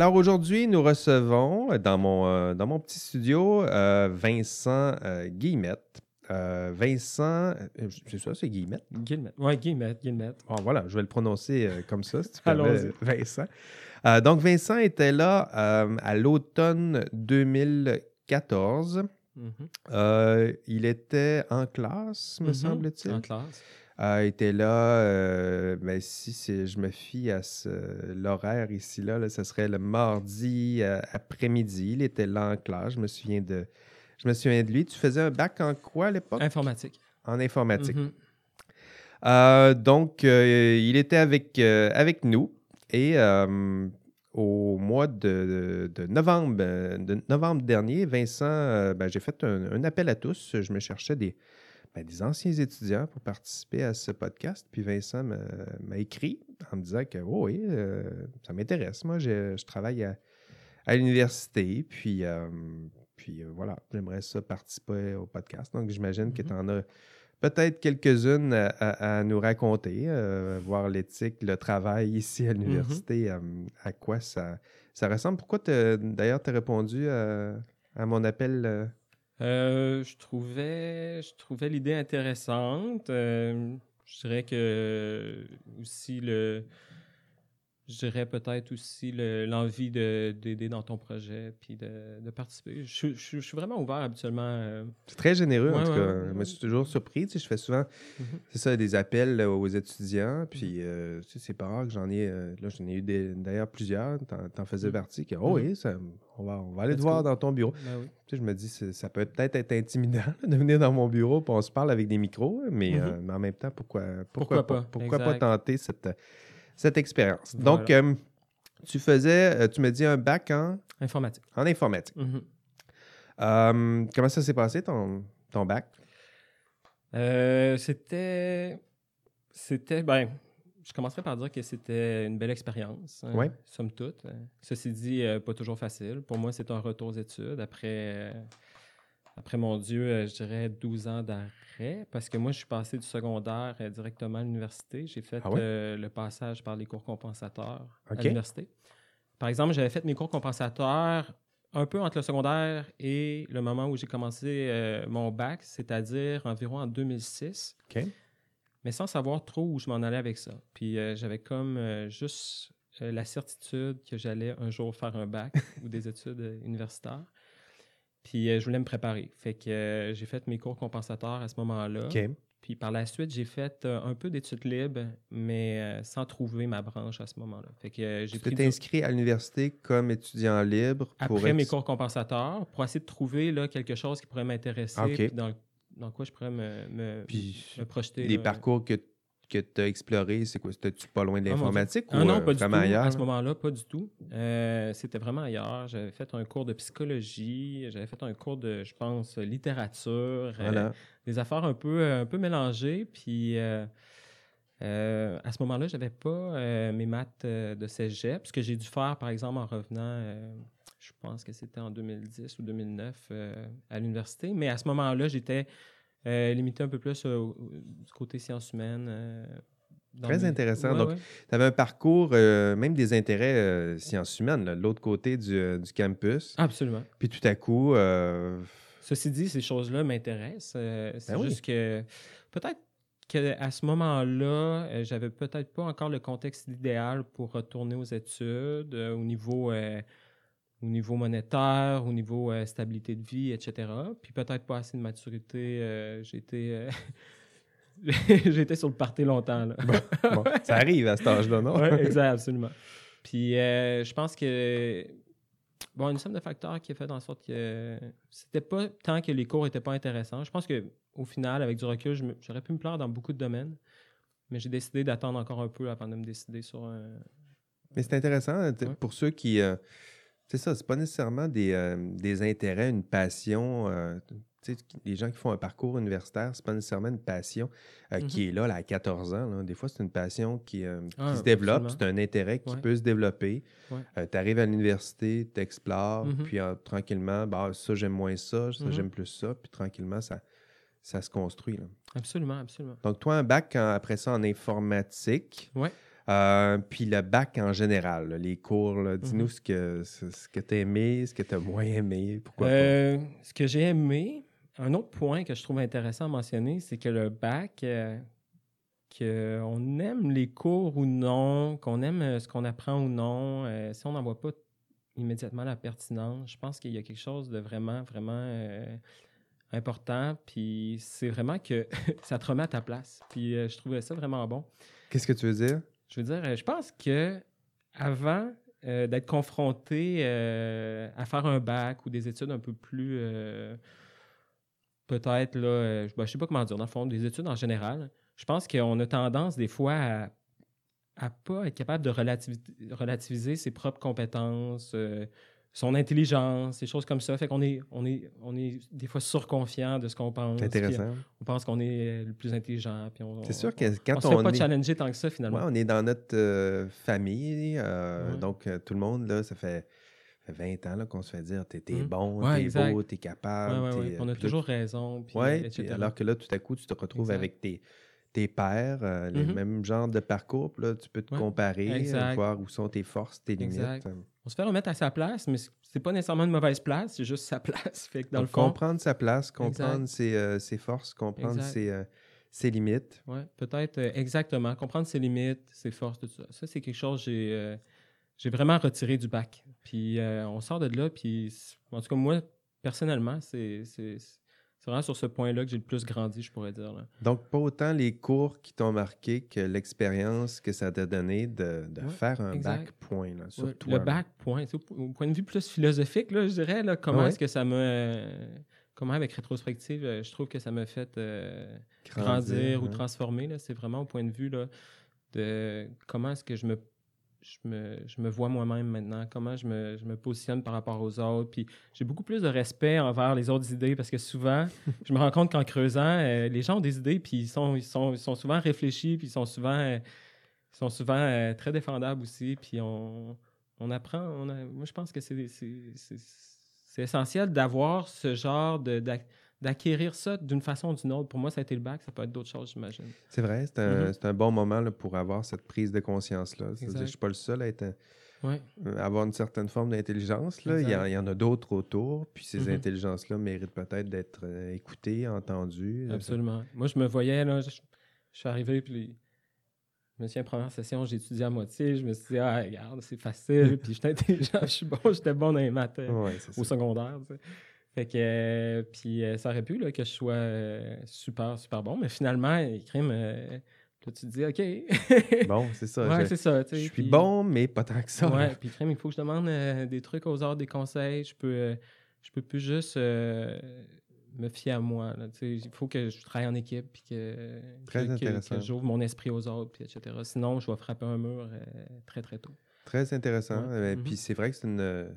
Alors aujourd'hui, nous recevons dans mon, euh, dans mon petit studio euh, Vincent euh, Guillemette. Euh, Vincent, euh, c'est ça, c'est Guillemette? Guillemette. Oui, Guillemette, Guillemette. Bon, voilà, je vais le prononcer euh, comme ça, si tu permets, Vincent. Euh, donc, Vincent était là euh, à l'automne 2014. Mhm. Euh, il était en classe, me Mhm. semble-t-il. En classe. Il était là, euh, ben, si je me fie à l'horaire ici, là, là, ce serait le mardi euh, après-midi. Il était là en classe, je me souviens de, je me souviens de lui. Tu faisais un bac en quoi à l'époque? Informatique. En informatique. Mhm. Euh, donc, euh, il était avec, euh, avec nous et au mois de, de novembre, de novembre dernier, Vincent, ben, j'ai fait un, un appel à tous. Je me cherchais des, ben, des anciens étudiants pour participer à ce podcast. Puis Vincent m'a écrit en me disant que oh oui, euh, ça m'intéresse. Moi, je, je travaille à, à l'université. Puis, euh, puis euh, voilà, j'aimerais ça participer au podcast. Donc, j'imagine que Mhm. tu en as peut-être quelques-unes à, nous raconter, euh, voir l'éthique, le travail ici à l'université, euh, à quoi ça, ça ressemble. Pourquoi, d'ailleurs, tu as répondu à, à mon appel? euh, Euh, je trouvais, je trouvais l'idée intéressante. Euh, je dirais que aussi le, je dirais peut-être aussi le- l'envie de- d'aider dans ton projet puis de, de participer. Je, je- je suis vraiment ouvert habituellement. euh, C'est très généreux, en tout ouais, cas. ouais, Moi, je suis toujours surpris. Tu sais, je fais souvent, Mhm. c'est ça, des appels euh, aux étudiants. Puis, euh, tu sais, c'est pas rare que j'en ai, euh, là, j'en ai eu d'ailleurs plusieurs. T'en, t'en faisais Mhm. partie. Que, oh oui, ça- on, va, on va aller te voir dans ton bureau. ben oui. Tu sais, je me dis, ça peut peut-être être intimidant de venir dans mon bureau, puis on se parle avec des micros, mais, Mhm. euh, mais en même temps, pourquoi, pourquoi, Pourquoi pas? Pourquoi pas tenter cette, cette expérience? Donc, euh, tu faisais, euh, tu me dis un bac en, Informatique. en informatique. Mhm. Euh, comment ça s'est passé, ton, ton bac? Euh, c'était. C'était. Ben, je commencerai par dire que c'était une belle expérience. hein, Ouais. Somme toute. Ceci dit, pas toujours facile. Pour moi, c'est un retour aux études après. Après mon Dieu, euh, je dirais 12 ans d'arrêt, parce que moi, je suis passé du secondaire euh, directement à l'université. J'ai fait Ah ouais? euh, le passage par les cours compensateurs à l'université. Par exemple, j'avais fait mes cours compensateurs un peu entre le secondaire et le moment où j'ai commencé euh, mon bac, c'est-à-dire environ en 2006, OK. mais sans savoir trop où je m'en allais avec ça. Puis euh, j'avais comme juste la certitude que j'allais un jour faire un bac ou des études universitaires. Puis euh, je voulais me préparer. Fait que euh, j'ai fait mes cours compensateurs à ce moment-là. Puis par la suite, j'ai fait euh, un peu d'études libres, mais sans trouver ma branche à ce moment-là. Fait que j'ai Tu t'es inscrit à l'université comme étudiant libre pour après mes ex- cours compensateurs pour essayer de trouver là, quelque chose qui pourrait m'intéresser, Ah, dans, dans quoi je pourrais me, me, Puis me projeter. les là. parcours que, que tu as explorés, c'est quoi? C'était-tu pas loin de Ah, l'informatique Ah ou non, euh, pas du tout. ailleurs? à ce là? moment-là, pas du tout. Euh, C'était vraiment ailleurs. J'avais fait un cours de psychologie, j'avais fait un cours de, je pense, littérature, euh, Voilà. des affaires un peu, un peu mélangées. Puis euh, à ce moment-là, j'avais pas mes maths de cégep, ce que j'ai dû faire, par exemple, en revenant, je pense que c'était en 2010 ou 2009 euh, à l'université. Mais à ce moment-là, j'étais euh, limité un peu plus euh, du côté sciences humaines. euh, Très mes- intéressant. Ouais, Donc, ouais. Tu avais un parcours, euh, même des intérêts euh, sciences humaines, là, de l'autre côté du, du campus. Absolument. Puis tout à coup, Ceci dit, ces choses-là m'intéressent. C'est Ben oui. juste que peut-être qu'à ce moment-là, j'avais peut-être pas encore le contexte idéal pour retourner aux études au niveau au niveau monétaire, au niveau euh, stabilité de vie, etc. Puis peut-être pas assez de maturité. euh, J'étais euh, sur le party longtemps. Là. bon, ça arrive à cet âge-là, non? Oui, exact, absolument. Puis euh, je pense que bon, une somme de facteurs qui a fait en sorte que c'était pas tant que les cours étaient pas intéressants. Je pense que au final, avec du recul, j'aurais pu me plaire dans beaucoup de domaines, mais j'ai décidé d'attendre encore un peu avant de me décider sur un. Mais c'est intéressant Ouais. pour ceux qui. C'est ça, c'est pas nécessairement des, euh, des intérêts, une passion. euh, les gens qui font un parcours universitaire, c'est pas nécessairement une passion euh, qui est là, là, à 14 ans. là. Des fois, c'est une passion qui, euh, qui Ah, se développe, c'est un intérêt qui Ouais. peut se développer. Ouais. tu arrives à l'université, tu explores, Mhm. puis euh, tranquillement, bah, ça, j'aime moins ça, ça, Mhm. j'aime plus ça, puis tranquillement, ça, ça se construit. là. Absolument, absolument. Donc, toi, un bac en- après ça en informatique. Ouais. Euh, puis le bac en général, là, les cours, là, dis-nous Mhm. ce que, ce, ce que tu as aimé, ce que tu as moins aimé, pourquoi pas? Euh, ce que j'ai aimé, un autre point que je trouve intéressant à mentionner, c'est que le bac, euh, qu'on aime les cours ou non, qu'on aime ce qu'on apprend ou non, si on n'en voit pas immédiatement la pertinence, je pense qu'il y a quelque chose de vraiment, vraiment important. Puis c'est vraiment que ça te remet à ta place. Puis euh, je trouvais ça vraiment bon. Qu'est-ce que tu veux dire? Je veux dire, euh, je pense que avant euh, d'être confronté euh, à faire un bac ou des études un peu plus peut-être là, euh, ben, je sais pas comment dire, dans le fond, des études en général, je pense qu'on a tendance des fois à à pas être capable de relativi- relativiser ses propres compétences, son intelligence, des choses comme ça. Fait qu'on est, on est, on est des fois surconfiant de ce qu'on pense. Intéressant. On pense qu'on est le plus intelligent. Puis on, C'est sûr on- que on quand se on, fait pas est... challenger tant que ça, finalement. Ouais, on est dans notre euh, famille, euh, Ouais. donc euh, tout le monde, là, ça fait, ça fait 20 ans là, qu'on se fait dire t'es t'es Mhm. bon, Ouais, t'es exact. beau, t'es capable. T'es, On a là, toujours raison. Puis, alors que là, tout à coup, tu te retrouves Exact. avec tes, tes pairs, euh, les Mhm. mêmes genres de parcours, là, tu peux te Ouais, comparer, euh, voir où sont tes forces, tes limites. Exact. On se fait remettre à sa place, mais c'est- pas nécessairement une mauvaise place, c'est juste sa place. Fait que dans Donc, le fond, comprendre sa place, comprendre ses, euh, ses forces, comprendre ses, euh, ses limites. ouais, peut-être euh, exactement, comprendre ses limites, ses forces, tout ça. Ça, c'est quelque chose que j'ai j'ai vraiment retiré du bac. Puis on sort de là, puis en tout cas, moi, personnellement, c'est c'est- c'est vraiment sur ce point-là que j'ai le plus grandi, je pourrais dire. là. Donc, pas autant les cours qui t'ont marqué que l'expérience que ça t'a donné de, de Ouais, faire un exact. bac point là, sur Ouais, toi. le là. bac, point. Au, point de vue plus philosophique, là, je dirais, là, comment ouais? est-ce que ça m'a. euh, comment, avec rétrospective, euh, je trouve que ça m'a fait euh, grandir, ou hein. transformer. C'est vraiment au point de vue là, de comment est-ce que je me, je me, je me vois moi-même maintenant, comment je me, je me positionne par rapport aux autres. Puis j'ai beaucoup plus de respect envers les autres idées parce que souvent, je me rends compte qu'en creusant, euh, les gens ont des idées, puis ils sont, ils sont, ils sont souvent réfléchis, puis ils sont souvent, euh, ils sont souvent euh, très défendables aussi. Puis on, on apprend. On a- moi, je pense que c'est essentiel d'avoir ce genre de. D'ac- d'acquérir ça d'une façon ou d'une autre. Pour moi, ça a été le bac, ça peut être d'autres choses, j'imagine. C'est vrai, c'est un, Mhm. c'est un bon moment là, pour avoir cette prise de conscience-là. Je ne suis pas le seul à être, euh, Ouais. avoir une certaine forme d'intelligence. Il en- il y en a d'autres autour, puis ces Mhm. intelligences-là méritent peut-être d'être euh, écoutées, entendues. euh, Absolument. Moi, je me voyais, là, je, je suis arrivé, puis je me souviens, première session, j'ai étudié à moitié. Je me suis dit, ah, regarde, c'est facile, puis j'étais intelligent, je suis bon, j'étais bon dans les maths euh, Ouais, au ça. secondaire. tu sais. Fait que, euh, puis euh, ça aurait pu là, que je sois euh, super, super bon, mais finalement, crimes, euh, là, tu te dis, OK. Bon, c'est ça. ouais, je, c'est ça. je suis bon, mais pas tant que ça. Ouais, puis crème, il faut que je demande des trucs aux autres, des conseils. Je peux, je peux plus juste me fier à moi. Il faut que je travaille en équipe puis que, Très que- que- intéressant. que j'ouvre mon esprit aux autres, puis etc. Sinon, je vais frapper un mur très, très tôt. Très intéressant. Ouais. Mhm. Puis c'est vrai que c'est une.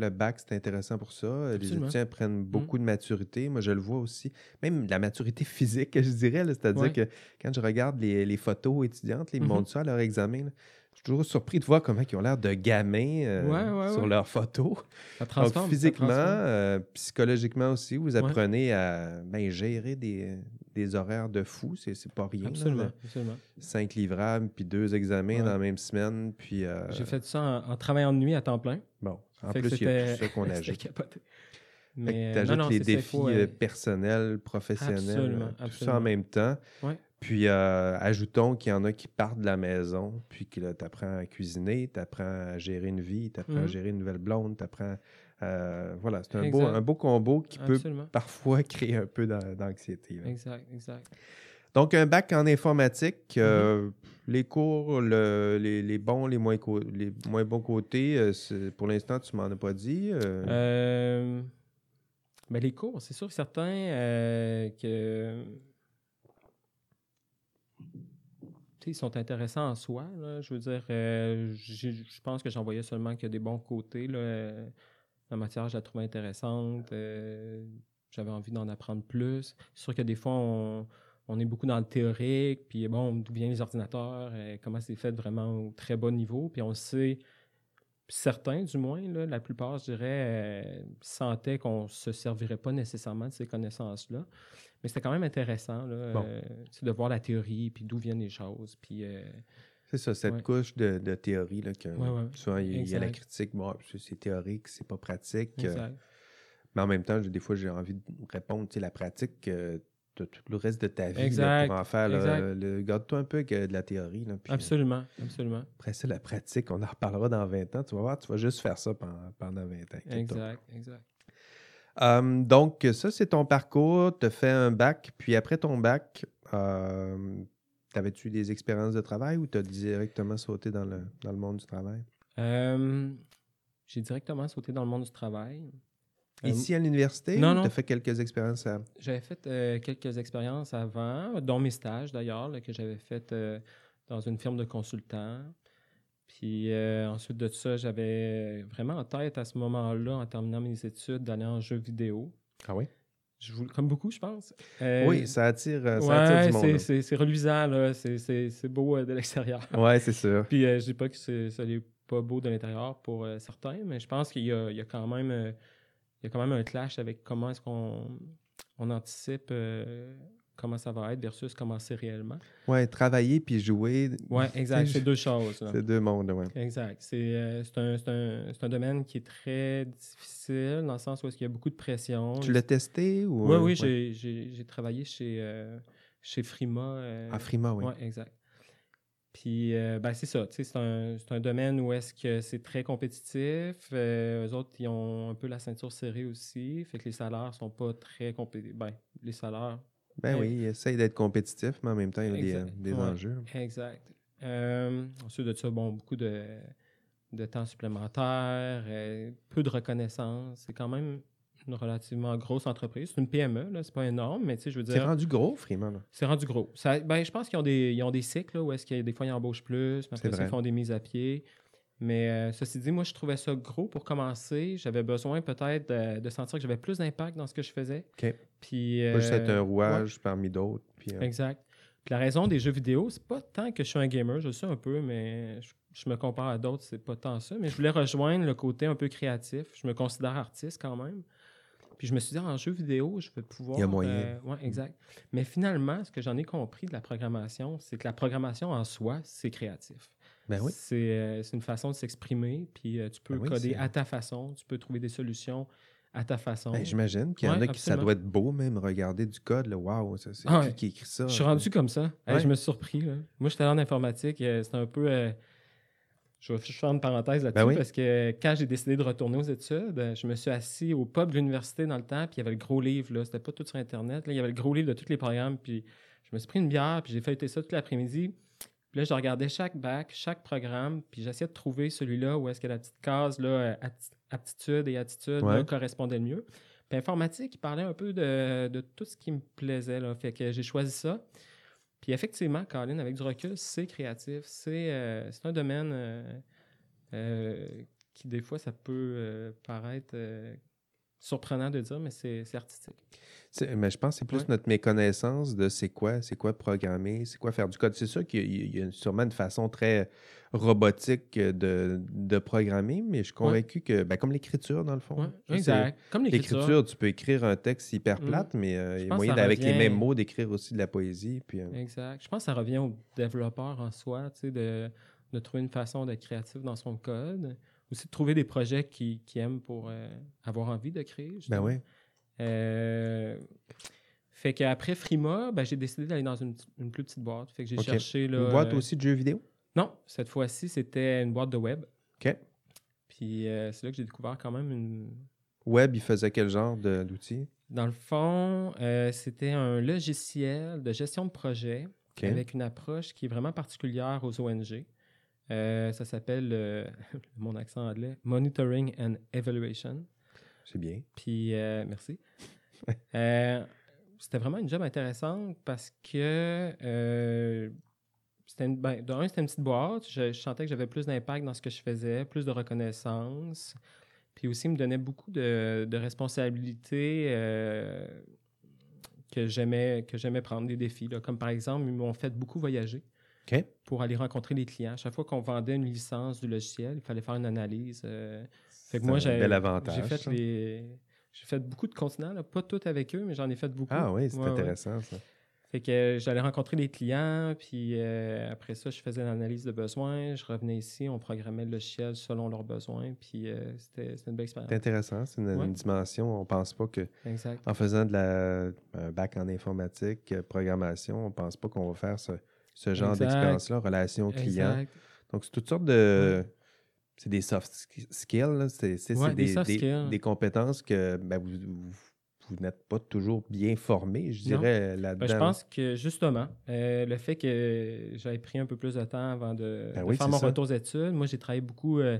Le bac, c'est intéressant pour ça. Les étudiants prennent beaucoup de maturité. Moi, je le vois aussi. Même la maturité physique, je dirais. C'est-à-dire Ouais. que quand je regarde les, les photos étudiantes, ils me Mhm. montrent ça à leur examen. là. Je suis toujours surpris de voir comment ils ont l'air de gamins euh, Ouais, ouais, sur leurs photos. Ça Donc, transforme. ça physiquement, transforme. euh, psychologiquement aussi, vous apprenez à ben, gérer des, des horaires de fou. C'est pas rien. Absolument. là. absolument. Cinq livrables, puis deux examens Ouais. dans la même semaine. Puis, euh, J'ai fait ça en, en travaillant de nuit à temps plein. bon, en Fait plus, il y a tout ça qu'on ajoute. capoté. Mais, euh, t'ajoutes non, non, les ça, défis faut, euh, euh, personnels, professionnels, Absolument, tout ça en même temps. Ouais. Puis euh, ajoutons qu'il y en a qui partent de la maison, puis que tu apprends à cuisiner, tu apprends à gérer une vie, tu apprends à Mhm. gérer une nouvelle blonde, tu apprends. voilà, c'est un beau, Exact. un beau combo qui peut parfois créer un peu d'an- d'anxiété. Exact, exact. Donc, un bac en informatique, Mhm. euh, les cours, le- les, les bons, les moins, les moins bons côtés, euh, pour l'instant, tu m'en as pas dit. euh, Euh, ben, les cours, c'est sûr que certains euh, que tu sais, ils sont intéressants en soi. là. Je veux dire, je pense que j'en voyais seulement qu'il y a des bons côtés. Là. La matière, je la trouvais intéressante. J'avais envie d'en apprendre plus. C'est sûr que des fois, on, on est beaucoup dans le théorique, puis bon, d'où viennent les ordinateurs, euh, comment c'est fait vraiment au très bas niveau, puis on sait certains, du moins, là, la plupart, je dirais, euh, sentaient qu'on ne se servirait pas nécessairement de ces connaissances-là. Mais c'était quand même intéressant là, Bon. euh, c'est de voir la théorie, puis d'où viennent les choses. Puis, euh, C'est ça, cette Ouais. couche de, de théorie, là, que Ouais, ouais. souvent, il y, a- il y a la critique, bon, c'est- théorique, c'est pas pratique. Exact. mais en même temps, des fois, j'ai envie de répondre, tu sais, la pratique, tout le reste de ta vie là, Exact, pour en faire. Garde-toi un peu avec euh, de la théorie. Là, puis, euh, Absolument, absolument. Après ça, la pratique, on en reparlera dans 20 ans. Tu vas voir, tu vas juste faire ça pendant, pendant 20 ans. Exact, exact. Euh, donc, ça, c'est ton parcours. Tu as fait un bac, puis après ton bac, euh, t'avais-tu des expériences de travail ou tu as directement sauté dans le, dans le monde du travail? J'ai directement sauté dans le monde du travail. Euh, Ici à l'université? Tu as fait quelques expériences à. J'avais fait euh, quelques expériences avant, dont mes stages d'ailleurs, que j'avais fait euh, dans une firme de consultants. Puis euh, ensuite de ça, j'avais vraiment en tête à ce moment-là, en terminant mes études, d'aller en jeu vidéo. Ah oui? Je comme beaucoup, je pense. Oui, ça attire, ça ouais, attire du monde. c'est- reluisant, là. C'est- beau de l'extérieur. Ouais, c'est sûr. Puis je dis pas que ça n'est pas beau de l'intérieur pour certains, mais je pense qu'il y a, il y a quand même il y a quand même un clash avec comment est-ce qu'on on anticipe euh, comment ça va être versus comment c'est réellement. Ouais, travailler puis jouer, Oui, exact. C'est deux choses. c'est deux mondes, ouais. Exact. C'est euh, un, un- un domaine qui est très difficile dans le sens où est-ce qu'il y a beaucoup de pression. Tu l'as testé ou. Oui, euh, oui, ouais? j'ai- travaillé chez, euh, chez Frima. À Frima, oui. Oui, exact. Puis, euh, ben, c'est ça. tu sais, C'est un, c'est un domaine où est-ce que c'est très compétitif. Euh, eux autres, ils ont un peu la ceinture serrée aussi. Fait que les salaires sont pas très compétitifs. Ben, les salaires. Ben oui, il essaye d'être compétitif, mais en même temps, il y a des, Exact. des Ouais. enjeux. Exact. Euh, ensuite de ça, bon, beaucoup de, de temps supplémentaire, euh, peu de reconnaissance. C'est quand même une relativement grosse entreprise. C'est une PME, là, c'est pas énorme, mais tu sais, je veux C'est dire. rendu gros, Freeman. C'est rendu gros. Ça, ben, je pense qu'ils ont des, ils ont des cycles là, où est-ce qu'il y a des fois ils embauchent plus, mais C'est après ça, vrai. ils font des mises à pied. Mais euh, ceci dit, moi, je trouvais ça gros pour commencer. J'avais besoin peut-être de, de sentir que j'avais plus d'impact dans ce que je faisais. OK. Puis, Pas juste être euh, un rouage parmi d'autres. Puis, euh, Exact. Puis la raison des jeux vidéo, c'est pas tant que je suis un gamer, je le sais un peu, mais je, je me compare à d'autres, c'est pas tant ça. Mais je voulais rejoindre le côté un peu créatif. Je me considère artiste quand même. Puis je me suis dit, en jeu vidéo, je vais pouvoir. Il y a moyen. euh, ouais, exact. Mais finalement, ce que j'en ai compris de la programmation, c'est que la programmation en soi, c'est créatif. ben oui. C'est euh, une façon de s'exprimer, puis euh, tu peux Ben oui, coder à ta façon, tu peux trouver des solutions à ta façon. Ben, J'imagine qu'il y en Ouais, a qui ça doit être beau même regarder du code. Là. Wow, ça, c'est Ah qui qui écrit ça? Je suis rendu comme ça. Hey, je me suis surpris. là. Moi, j'étais en informatique. C'était un peu. Je vais faire une parenthèse là-dessus Ben oui. parce que quand j'ai décidé de retourner aux études, euh, je me suis assis au pub de l'université dans le temps, puis il y avait le gros livre. là. C'était pas tout sur Internet. là. Il y avait le gros livre de tous les programmes. Puis je me suis pris une bière, puis j'ai feuilleté ça toute l'après-midi. Puis là, je regardais chaque bac, chaque programme, puis j'essayais de trouver celui-là où est-ce que la petite case, là, euh, aptitude et attitude, là, correspondait le mieux. Puis informatique, il parlait un peu de, de tout ce qui me plaisait. Là. Fait que j'ai choisi ça. Puis effectivement, Colin, avec du recul, c'est créatif. C'est euh, un domaine euh, euh, qui, des fois, ça peut paraître surprenant de dire, mais c'est artistique. Mais je pense que c'est plus Ouais. notre méconnaissance de c'est quoi, c'est quoi programmer, c'est quoi faire du code. C'est sûr qu'il y a- il y, a sûrement une façon très robotique de, de programmer, mais je suis convaincu que, ben, comme l'écriture, dans le fond. Ouais, Tu sais, exact. Comme l'écriture. Tu peux écrire un texte hyper Mm. plate, mais euh, il y a moyen, avec les mêmes mots, d'écrire aussi de la poésie. Puis, euh, Exact. Je pense que ça revient au développeur en soi, tu sais, de, de trouver une façon d'être créatif dans son code. Aussi de trouver des projets qui, qui aiment pour euh, avoir envie de créer. ben oui. Euh, fait qu'après Frima, ben, j'ai décidé d'aller dans une, une plus petite boîte. Fait que j'ai cherché. Là, Une boîte aussi de jeux vidéo? Non, cette fois-ci, c'était une boîte de web. OK. Puis euh, c'est là que j'ai découvert quand même une. Web, il faisait quel genre d'outils? Dans le fond, c'était un logiciel de gestion de projet avec une approche qui est vraiment particulière aux ONG. Euh, ça s'appelle, euh, mon accent anglais, Monitoring and Evaluation. C'est bien. Puis, euh, merci. C'était vraiment une job intéressante parce que c'était une, ben, de un, c'était une petite boîte. Je, je sentais que j'avais plus d'impact dans ce que je faisais, plus de reconnaissance. Puis aussi, il me donnait beaucoup de, de responsabilités que j'aimais que j'aimais prendre, des défis. là. Comme par exemple, ils m'ont fait beaucoup voyager Pour aller rencontrer les clients. Chaque fois qu'on vendait une licence du logiciel, il fallait faire une analyse. euh, fait que C'est moi, un j'ai bel avantage, J'ai fait les. J'ai fait beaucoup de continents, là. pas tout avec eux, mais j'en ai fait beaucoup. Ah oui, c'est Ouais, ouais. intéressant, ça. Fait que j'allais rencontrer les clients, puis euh, après ça, je faisais l'analyse de besoins. Je revenais ici, on programmait le logiciel selon leurs besoins, puis euh, c'était une belle expérience. C'est intéressant, c'est une, Ouais. une dimension. On pense pas que Exact. en faisant de la un bac en informatique, euh, programmation, on pense pas qu'on va faire ce, ce genre d'expérience-là, relation client. Exact. Donc, c'est toutes sortes de. C'est des soft sk- skills, là. c'est Ouais, des des, compétences que ben, vous, vous, vous n'êtes pas toujours bien formé, je dirais, là-dedans. Ben, je pense que justement, euh, le fait que j'avais pris un peu plus de temps avant de, Ben de oui, faire mon ça. retour aux études, moi j'ai travaillé beaucoup euh,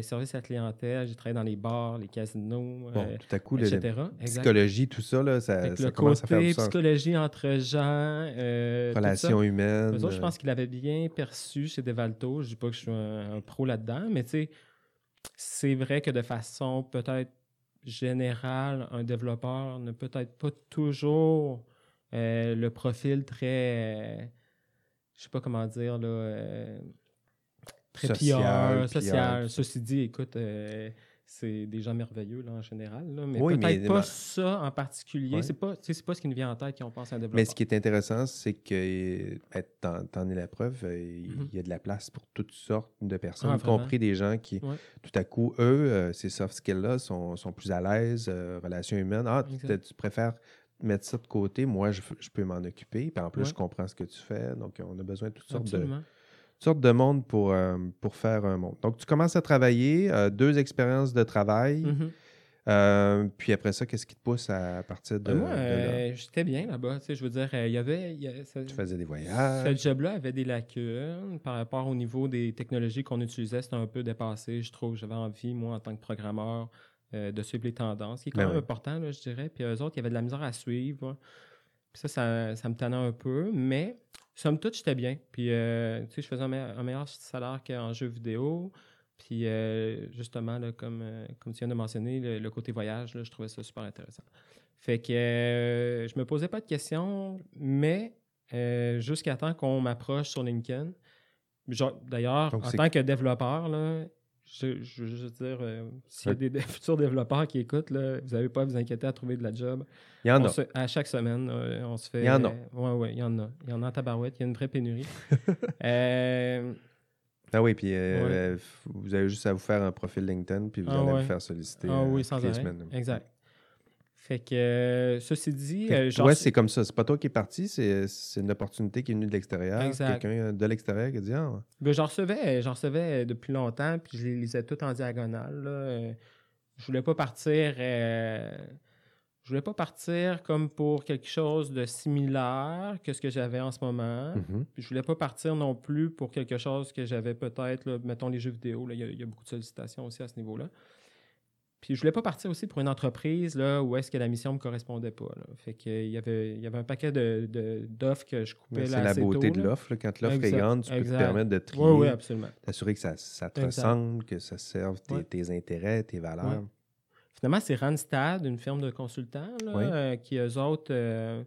service à la clientèle, j'ai travaillé dans les bars, les casinos, Bon, euh, tout à coup, le- la etc. Psychologie, tout ça, là, ça, ça le commence à faire du sens. psychologie entre gens, euh. Relations humaines. Eux autres, je euh, pense qu'il avait bien perçu chez Devalto. Je dis pas que je suis un, un pro là-dedans, mais tu sais, c'est vrai que de façon peut-être générale, un développeur n'a peut-être pas toujours euh, le profil très, euh, je sais pas comment dire, là, euh, très Social. PR. Ceci dit, écoute, euh, c'est des gens merveilleux là, en général, là, mais Oui, peut-être pas mais- ça en particulier. C'est pas, c'est pas ce qui nous vient en tête quand on pense à un développeur. Mais ce qui est intéressant, c'est que ben, t'en, es la preuve, euh, il Mhm. y a de la place pour toutes sortes de personnes, Ah, y compris des gens qui, tout à coup, eux, euh, ces soft skills-là sont, sont plus à l'aise, euh, relations humaines. Ah, tu, préfères mettre ça de côté, moi, je, je peux m'en occuper. Puis en plus, Ouais. je comprends ce que tu fais. Donc, on a besoin de toutes sortes de, Absolument. toutes sortes de monde pour, euh, pour faire un monde. Donc, tu commences à travailler, euh, deux expériences de travail. Mhm. Euh, puis après ça, qu'est-ce qui te pousse à partir de, Ben, moi, euh, j'étais bien là-bas. tu sais, Je veux dire, il y avait. il y a- ça- Tu faisais des ce voyages. job-là avait des lacunes par rapport au niveau des technologies qu'on utilisait. C'était un peu dépassé, je trouve. J'avais envie, moi, en tant que programmeur, euh, de suivre les tendances, qui est quand Ben même important, là, je dirais. Puis eux autres, il y avait de la misère à suivre. Puis ça, ça, ça me tannait un peu. Mais, somme toute, j'étais bien. Puis, euh, tu sais, je faisais un, me- un meilleur salaire qu'en jeu vidéo. Puis, euh, justement, là, comme, euh, comme tu viens de mentionner, le, le côté voyage, là, je trouvais ça super intéressant. Fait que euh, je me posais pas de questions, mais jusqu'à temps qu'on m'approche sur LinkedIn. D'ailleurs, en tant que développeur, là, je, je veux juste dire, euh, s'il y a des, des futurs développeurs qui écoutent, là, vous n'avez pas à vous inquiéter à trouver de la job. Il y en On a. se- à chaque semaine, euh, on se fait. Il y en a. Oui, oui, il y en a. Il y en a en tabarouette. Il y a une vraie pénurie. Euh, Ah oui, puis Ouais. vous avez juste à vous faire un profil LinkedIn, puis vous Ah allez ouais. vous faire solliciter ah oui, sans arrêt. semaines. Exact. Fait que, euh, ceci dit, euh, genre, toi, c'est comme ça. C'est pas toi qui es parti, c'est une opportunité qui est venue de l'extérieur. Quelqu'un de l'extérieur qui a dit Ah, Ben, j'en recevais, j'en recevais depuis longtemps, puis je les lisais toutes en diagonale. là. Euh, Je voulais pas partir. euh, je voulais pas partir comme pour quelque chose de similaire que ce que j'avais en ce moment. mhm. Puis je voulais pas partir non plus pour quelque chose que j'avais peut-être, mettons les jeux vidéo. y, il y a beaucoup de sollicitations aussi à ce niveau-là. Puis je voulais pas partir aussi pour une entreprise là, où est-ce que la mission me correspondait pas. là. Fait que, il, y avait, il y avait un paquet de- de- d'offres que je coupais là, C'est la beauté tôt, de l'offre. Quand l'offre est grande, tu peux te permettre de trier, Oui, oui, absolument. t'assurer que ça, ça te Exact. ressemble, que ça serve tes, Ouais. tes intérêts, tes valeurs. Ouais. Finalement, c'est Randstad, une firme de consultants, là, euh, qui, eux autres, euh,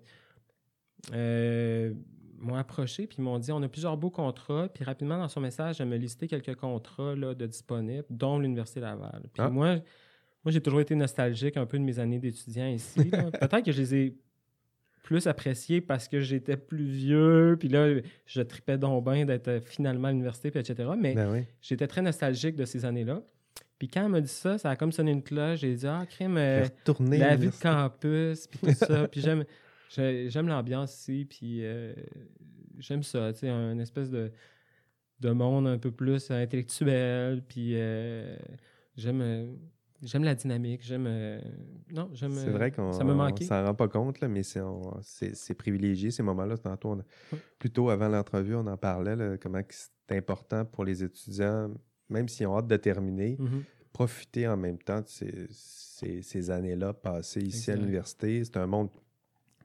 euh, m'ont approché puis ils m'ont dit on a plusieurs beaux contrats. Puis rapidement, dans son message, elle m'a listé quelques contrats là, de disponibles, dont l'Université Laval. Puis Ah. moi, moi j'ai toujours été nostalgique un peu de mes années d'étudiant ici. Peut-être que je les ai plus appréciés parce que j'étais plus vieux, puis là, je tripais donc bien d'être finalement à l'université, puis etc. Mais Ben oui. j'étais très nostalgique de ces années-là. Puis quand elle m'a dit ça, ça a comme sonné une cloche. J'ai dit, ah, crime, euh, la vie de campus, puis tout ça. puis j'aime, j'ai- j'aime l'ambiance ici, puis euh, j'aime ça, tu sais, un espèce de, de monde un peu plus intellectuel, puis euh, j'aime, euh, j'aime la dynamique, j'aime, euh, non, j'aime. C'est euh, vrai qu'on ça me manquait. s'en rend pas compte, là, mais c'est on- c'est c'est privilégié ces moments-là. Tantôt, on a- Ouais. plus tôt avant l'entrevue, on en parlait, là, comment c'est important pour les étudiants, même s'ils ont hâte de terminer, Mhm. profiter en même temps de ces, ces- ces années-là passées ici à l'université. C'est un monde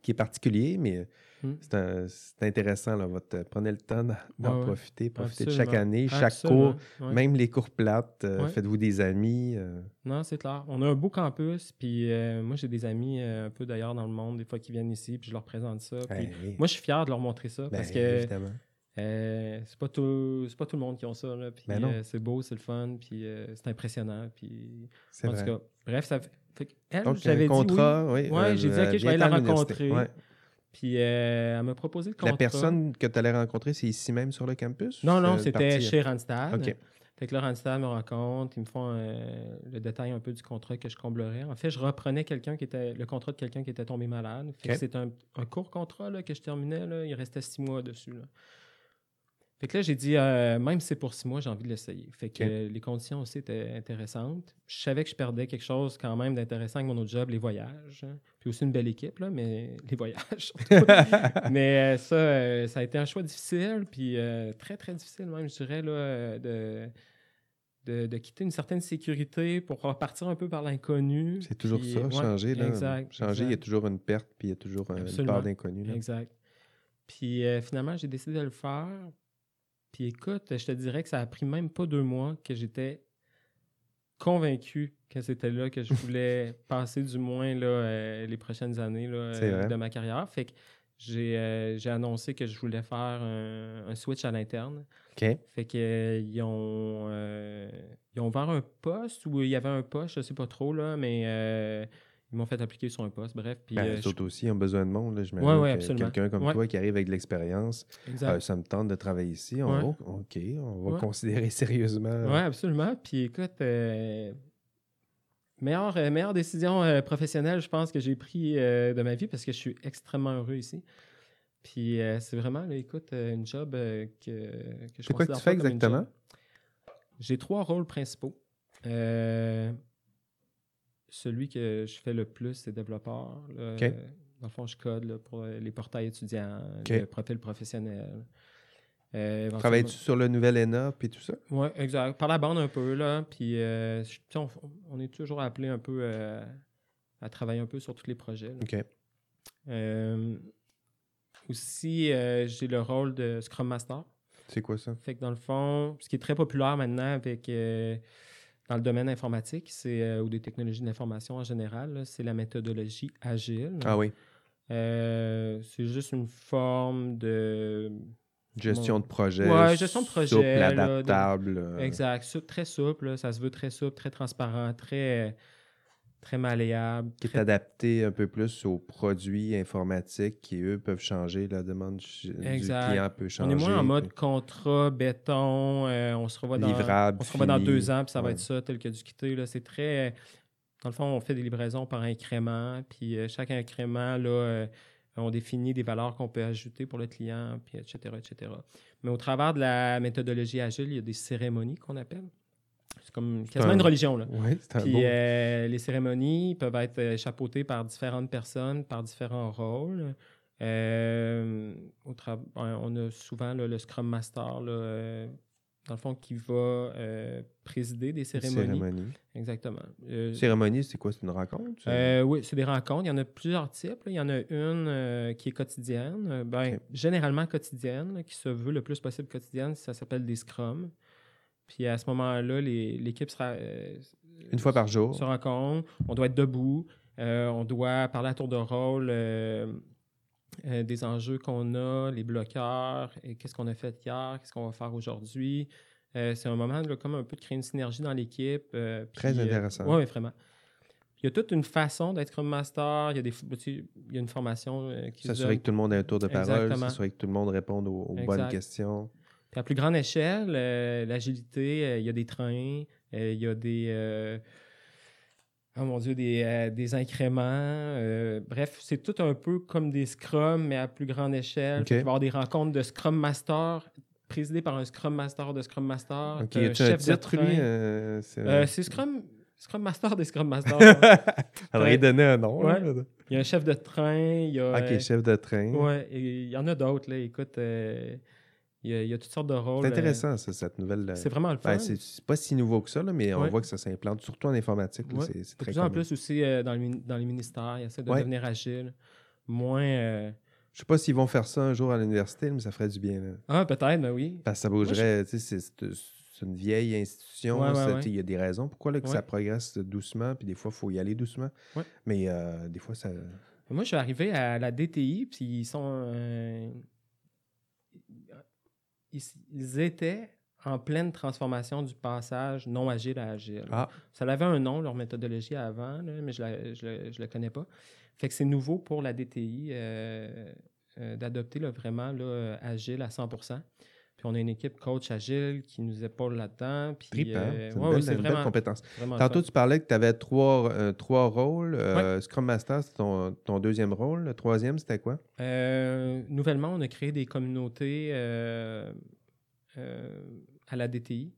qui est particulier, mais Mm. c'est intéressant. Là, votre, prenez le temps d'en ouais. profiter. Profitez de chaque année, chaque Absolument, cours, ouais. même les cours plates. euh. Faites-vous des amis. euh, Non, c'est clair. On a un beau campus, puis euh, moi, j'ai des amis euh, un peu d'ailleurs dans le monde, des fois, qui viennent ici, puis je leur présente ça. Puis ben, moi, je suis fier de leur montrer ça, ben, parce que évidemment. euh, c'est pas tout c'est pas tout le monde qui ont ça, là. Puis Ben euh, c'est beau, c'est le fun, puis euh, c'est impressionnant, puis... En vrai. tout cas, bref, ça fait... que elle, Donc, j'avais un dit contrat, oui. Ouais, j'ai dit, OK, je vais aller la rencontrer. Puis euh, elle m'a proposé le contrat. La personne que tu allais rencontrer, c'est ici même sur le campus? Non, non, c'était parti- chez Randstad. OK. Fait que là, Randstad me rencontre, ils me font euh, le détail un peu du contrat que je comblerais. En fait, je reprenais quelqu'un qui était le contrat de quelqu'un qui était tombé malade. Fait que c'est un, un court contrat là, que je terminais. Là. Il restait six mois dessus. Là. Fait que là, j'ai dit, euh, même si c'est pour six mois, j'ai envie de l'essayer. Fait que euh, les conditions aussi étaient intéressantes. Je savais que je perdais quelque chose quand même d'intéressant avec mon autre job, les voyages. hein. Puis aussi une belle équipe, là, mais les voyages. mais euh, ça, euh, ça a été un choix difficile, puis très, très difficile même, je dirais, là, de, de, de quitter une certaine sécurité pour repartir un peu par l'inconnu. C'est toujours Puis, ça, ouais, changer. Là. Exact. changer, il y a toujours une perte, puis il y a toujours euh, une Absolument. part d'inconnu. Exact. Puis finalement, j'ai décidé de le faire. Puis écoute, je te dirais que ça a pris même pas deux mois que j'étais convaincu que c'était là que je voulais passer du moins là, euh, les prochaines années là, euh, de ma carrière. Fait que j'ai euh, j'ai annoncé que je voulais faire un, un switch à l'interne. Fait que euh, ils ont ils ont ouvert un poste où il y avait un poste, je sais pas trop là, mais ils m'ont fait appliquer sur un poste. Bref, puis Ben, euh, je- aussi ont besoin de monde. là. J'imagine Ouais, ouais, que quelqu'un comme Ouais. toi qui arrive avec de l'expérience, euh, ça me tente de travailler ici. On, OK, on va considérer sérieusement. Oui, absolument. Puis écoute, euh, meilleure, euh, meilleure décision euh, professionnelle, je pense, que j'ai pris euh, de ma vie parce que je suis extrêmement heureux ici. Puis euh, c'est vraiment, là, écoute, euh, une job euh, que, que je C'est quoi que tu fais exactement? J'ai trois rôles principaux. Euh, celui que je fais le plus, c'est développeur. là. Dans le fond, je code là, pour les portails étudiants, OK. le profil professionnel. Euh, Travailles-tu sur le nouvel ENA puis tout ça? oui, exact. Par la bande un peu, là. Puis, euh, on, on est toujours appelé un peu euh, à travailler un peu sur tous les projets. là. OK. Aussi, j'ai le rôle de Scrum Master. C'est quoi ça? Fait que dans le fond, ce qui est très populaire maintenant avec, dans le domaine informatique, c'est euh, ou des technologies de l'information en général, c'est la méthodologie agile. Ah oui. Euh, c'est juste une forme de Gestion de projet. Ouais, gestion de projet, Souple, là, adaptable. euh, Exact. Très souple, là. ça se veut très souple, très transparent, très, très malléable. qui est adapté un peu plus aux produits informatiques qui, eux, peuvent changer. La demande du Exact. client peut On changer. est moins en mode contrat, béton, euh, on se revoit dans, livrable. on se revoit dans deux ans, puis ça va être ça, tel que du quitté. Là. C'est très. Dans le fond, on fait des livraisons par incrément, puis euh, chaque incrément, là, euh, on définit des valeurs qu'on peut ajouter pour le client, puis etc., etc. Mais au travers de la méthodologie agile, il y a des cérémonies qu'on appelle. C'est comme quasiment un- une religion, là. Oui, c'est un Puis beau. euh, les cérémonies peuvent être euh, chapeautées par différentes personnes, par différents rôles. Euh, au tra- euh, on a souvent là, le Scrum Master, là, euh, dans le fond, qui va présider des cérémonies. Cérémonie. Exactement. Cérémonie, c'est quoi? C'est une rencontre? oui, c'est des rencontres. Il y en a plusieurs types. là. Il y en a une qui est quotidienne, ben, généralement quotidienne, qui se veut le plus possible quotidienne. Ça s'appelle des scrums. Puis à ce moment-là, l'équipe sera, euh, Une fois par jour. se rencontre. On doit être debout. euh, on doit parler à tour de rôle euh, des enjeux qu'on a, les bloqueurs, et qu'est-ce qu'on a fait hier, qu'est-ce qu'on va faire aujourd'hui. C'est un moment là, comme un peu de créer une synergie dans l'équipe. Très intéressant. oui, vraiment. Il y a toute une façon d'être Scrum Master. Il y a, des, tu sais, il y a une formation qui S'assurer que tout le monde ait un tour de parole, s'assurer que tout le monde réponde aux, aux bonnes questions. Puis à plus grande échelle, euh, l'agilité, euh, il y a des trains, euh, il y a des. oh mon Dieu, des, des incréments. bref, c'est tout un peu comme des scrums, mais à plus grande échelle. OK. Fait qu'il va y avoir des rencontres de Scrum Master présidées par un Scrum Master de Scrum Master. OK, T'as un chef de train. c'est- Scrum, Scrum Master des Scrum Masters. Alors, il donnait un nom. Ouais. là. il y a un chef de train, il y a. OK, chef de train. Ouais, et il y en a d'autres, là. Écoute, il, y a, il y a toutes sortes de rôles. C'est euh, intéressant, ça, cette nouvelle. euh, c'est vraiment le fun. ben, c'est c'est pas si nouveau que ça, là, mais on Ouais. voit que ça s'implante, surtout en informatique. Ouais. c'est- de très plus en plus aussi euh, dans, le mini- dans les ministères, ils essaient de Ouais. devenir agile. Moins. Je sais pas s'ils vont faire ça un jour à l'université, mais ça ferait du bien. là. Ah, peut-être, mais oui. Parce que ça bougerait, tu sais, c'est- une vieille institution. Ouais, ouais, ouais. Il y a des raisons pourquoi là, que Ouais. ça progresse doucement, puis des fois, il faut y aller doucement. Mais euh, des fois, ça. Moi, je suis arrivé à la DTI, puis ils sont. euh, ils, ils étaient en pleine transformation du passage non agile à agile. Ah. Ça avait un nom, leur méthodologie avant, là, mais je ne la, connais pas. Fait que c'est nouveau pour la DTI euh, euh, d'adopter vraiment là, agile à 100 puis on a une équipe coach agile qui nous épaule là-dedans. Puis, euh, c'est une, belle, compétence. Tantôt, tu parlais que tu avais trois, euh, trois rôles. Euh, Scrum Master, c'est ton, ton, deuxième rôle. Le troisième, c'était quoi? nouvellement, on a créé des communautés à la DTI.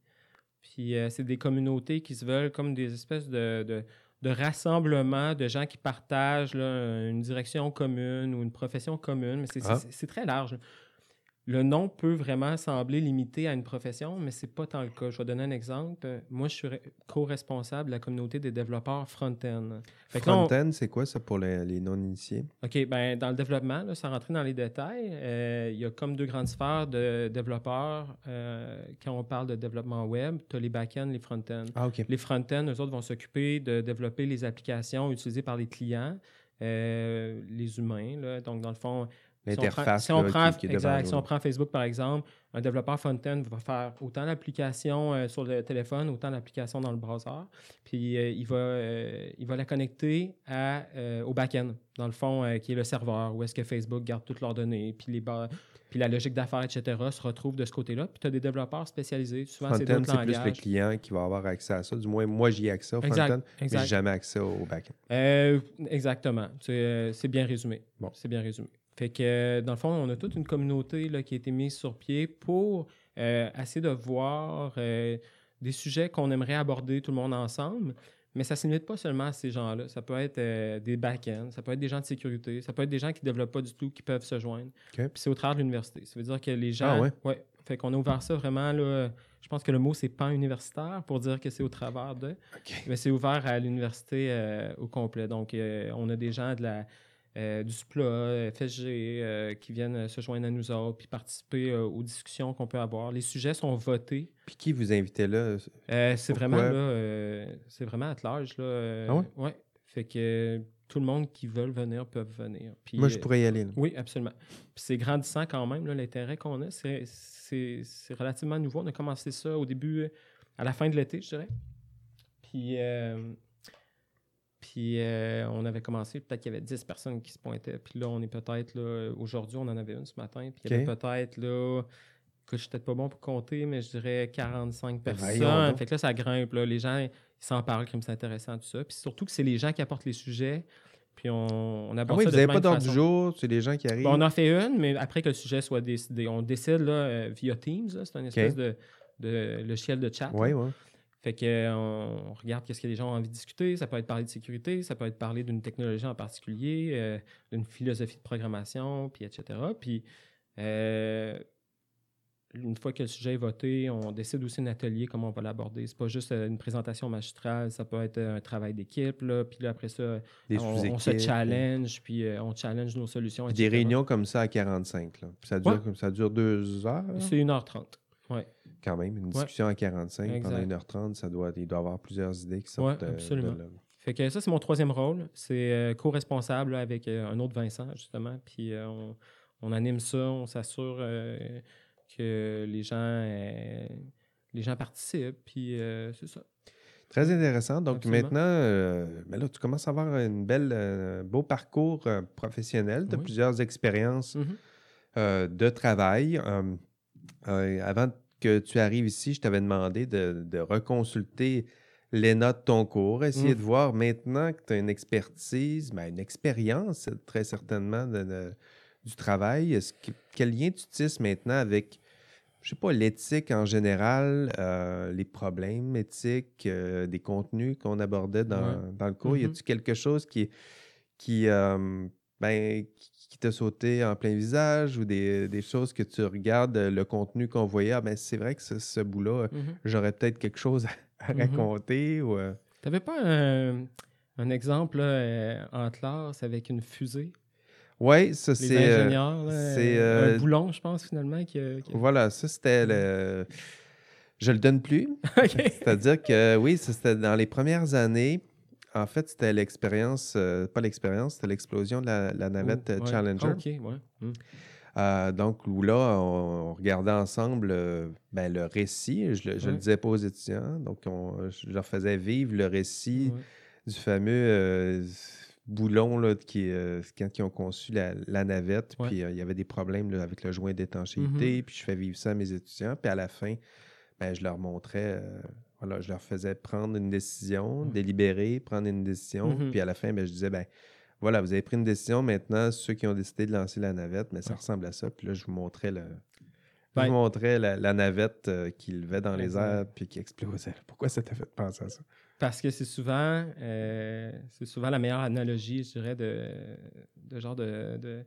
Puis c'est des communautés qui se veulent comme des espèces de, de, de rassemblements de gens qui partagent une direction commune ou une profession commune. Mais c'est ah. très large le nom peut vraiment sembler limité à une profession, mais ce n'est pas tant le cas. Je vais donner un exemple. Moi, je suis co-responsable de la communauté des développeurs front-end. Front-end, c'est quoi ça pour les, non-initiés? OK, ben dans le développement, sans rentrer dans les détails, euh, il y a comme deux grandes sphères de développeurs. Euh, quand on parle de développement web, tu as les back-end, les front-end. Ah, OK. Les front-end, eux autres vont s'occuper de développer les applications utilisées par les clients. Euh, les humains. Là. Donc, dans le fond, si on, prend, si on prend Facebook, par exemple, un développeur front-end va faire autant d'applications euh, sur le téléphone, autant d'applications dans le browser. Puis euh, il, va, euh, il va la connecter à, au back-end, dans le fond, qui est le serveur, où est-ce que Facebook garde toutes leurs données, puis, les puis la logique d'affaires, etc., se retrouve de ce côté-là. Puis tu as des développeurs spécialisés. Souvent, c'est d'autres c'est plus le client qui va avoir accès à ça. Du moins, moi, j'y ai accès au front-end, mais j'ai jamais accès au back-end. exactement. C'est bien résumé. Bon. C'est bien résumé. Fait que, dans le fond, on a toute une communauté là, qui a été mise sur pied pour euh, essayer de voir euh, des sujets qu'on aimerait aborder tout le monde ensemble. Mais ça ne se limite pas seulement à ces gens-là. Ça peut être euh, des back-ends, ça peut être des gens de sécurité, ça peut être des gens qui ne développent pas du tout, qui peuvent se joindre. Puis c'est au travers de l'université. Ça veut dire que les gens. Ah ouais? ouais fait qu'on a ouvert ça vraiment. Là, je pense que le mot, c'est pan universitaire pour dire que c'est au travers de. Mais c'est ouvert à l'université au complet. Donc, on a des gens de la euh, du SPLA, FSG, euh, qui viennent se joindre à nous autres, puis participer euh, aux discussions qu'on peut avoir. Les sujets sont votés. Puis qui vous invitez là? c'est vraiment là, c'est vraiment à l'âge. Là, ah ouais? Fait que tout le monde qui veut venir peut venir. Puis, Moi, je pourrais y aller. Oui, absolument. Puis c'est grandissant quand même, l'intérêt qu'on a. C'est relativement nouveau. On a commencé ça au début, à la fin de l'été, je dirais. Puis puis euh, on avait commencé, peut-être qu'il y avait 10 personnes qui se pointaient. Puis là, on est peut-être là, aujourd'hui, on en avait une ce matin. Puis il y avait peut-être là, que je suis peut-être pas bon pour compter, mais je dirais 45 ben, personnes. fait que là, ça grimpe. Là. Les gens, ils s'en parlent comme c'est intéressant, tout ça. Puis surtout que c'est les gens qui apportent les sujets. Puis on, on aborde ah oui, vous n'avez pas d'ordre du jour, c'est les gens qui arrivent. on en fait une, mais après que le sujet soit décidé. On décide là, euh, via Teams, c'est une espèce de, de logiciel de chat. Oui, oui. Fait qu'on regarde qu'est-ce que les gens ont envie de discuter. Ça peut être parler de sécurité, ça peut être parler d'une technologie en particulier, euh, d'une philosophie de programmation, puis etc. Puis euh, une fois que le sujet est voté, on décide aussi un atelier, comment on va l'aborder. C'est pas juste euh, une présentation magistrale, ça peut être un travail d'équipe, puis là, après ça, on, se challenge, puis on challenge nos solutions. Des réunions comme ça à 45, là. ça dure, ça dure deux heures? C'est 1h30, oui quand même. Une discussion à 45 pendant 1h30, ça doit, il doit y avoir plusieurs idées qui sortent absolument. Fait que ça, c'est mon troisième rôle. C'est euh, co-responsable avec euh, un autre Vincent, justement. Puis euh, on, anime ça, on s'assure que les gens, les gens participent. Puis c'est ça. Très intéressant. Donc maintenant, ben là, tu commences à avoir un bel, beau parcours professionnel. Tu as plusieurs expériences mm-hmm. de travail. avant de que tu arrives ici, je t'avais demandé de, reconsulter les notes de ton cours, essayer mmh. de voir maintenant que tu as une expertise, ben, une expérience très certainement du travail. quel lien tu tisses maintenant avec, je sais pas, l'éthique en général, euh, les problèmes éthiques, euh, des contenus qu'on abordait dans, le cours? Y mmh a-t-il quelque chose qui, qui, euh, ben, qui t'a sauté en plein visage ou des, choses que tu regardes, euh, le contenu qu'on voyait, ah, ben, c'est vrai que ce, bout-là, mmh j'aurais peut-être quelque chose à, mmh raconter. ou euh? Tu n'avais pas un, exemple euh, en classe avec une fusée? Oui, ça c'est. C'est un boulon, je pense, finalement. Qui, Voilà, ça c'était le. Je le donne plus. C'est-à-dire que oui, c'était dans les premières années. En fait, c'était l'expérience, euh, pas l'expérience, c'était l'explosion de la, navette euh, Challenger. OK, ouais. Hmm. Euh, donc, où là, on, regardait ensemble euh, ben, le récit. Je, ne le disais pas aux étudiants. Donc, on, je leur faisais vivre le récit du fameux boulon là, qui, quand ils ont conçu la, navette. Puis, il y avait des problèmes avec le joint d'étanchéité. Mm-hmm. Puis, je fais vivre ça à mes étudiants. Puis, à la fin, ben, je leur montrais. Voilà, je leur faisais prendre une décision, délibérer, prendre une décision. Mm-hmm. Puis, à la fin, ben, je disais, ben voilà, vous avez pris une décision maintenant, ceux qui ont décidé de lancer la navette, mais ça ressemble à ça. Puis là, je vous montrais le. Je vous montrais la, navette euh, qui levait dans les airs puis qui explosait. Pourquoi ça t'a fait penser à ça? Parce que c'est souvent, euh, c'est souvent la meilleure analogie, je dirais, de, de genre de, de,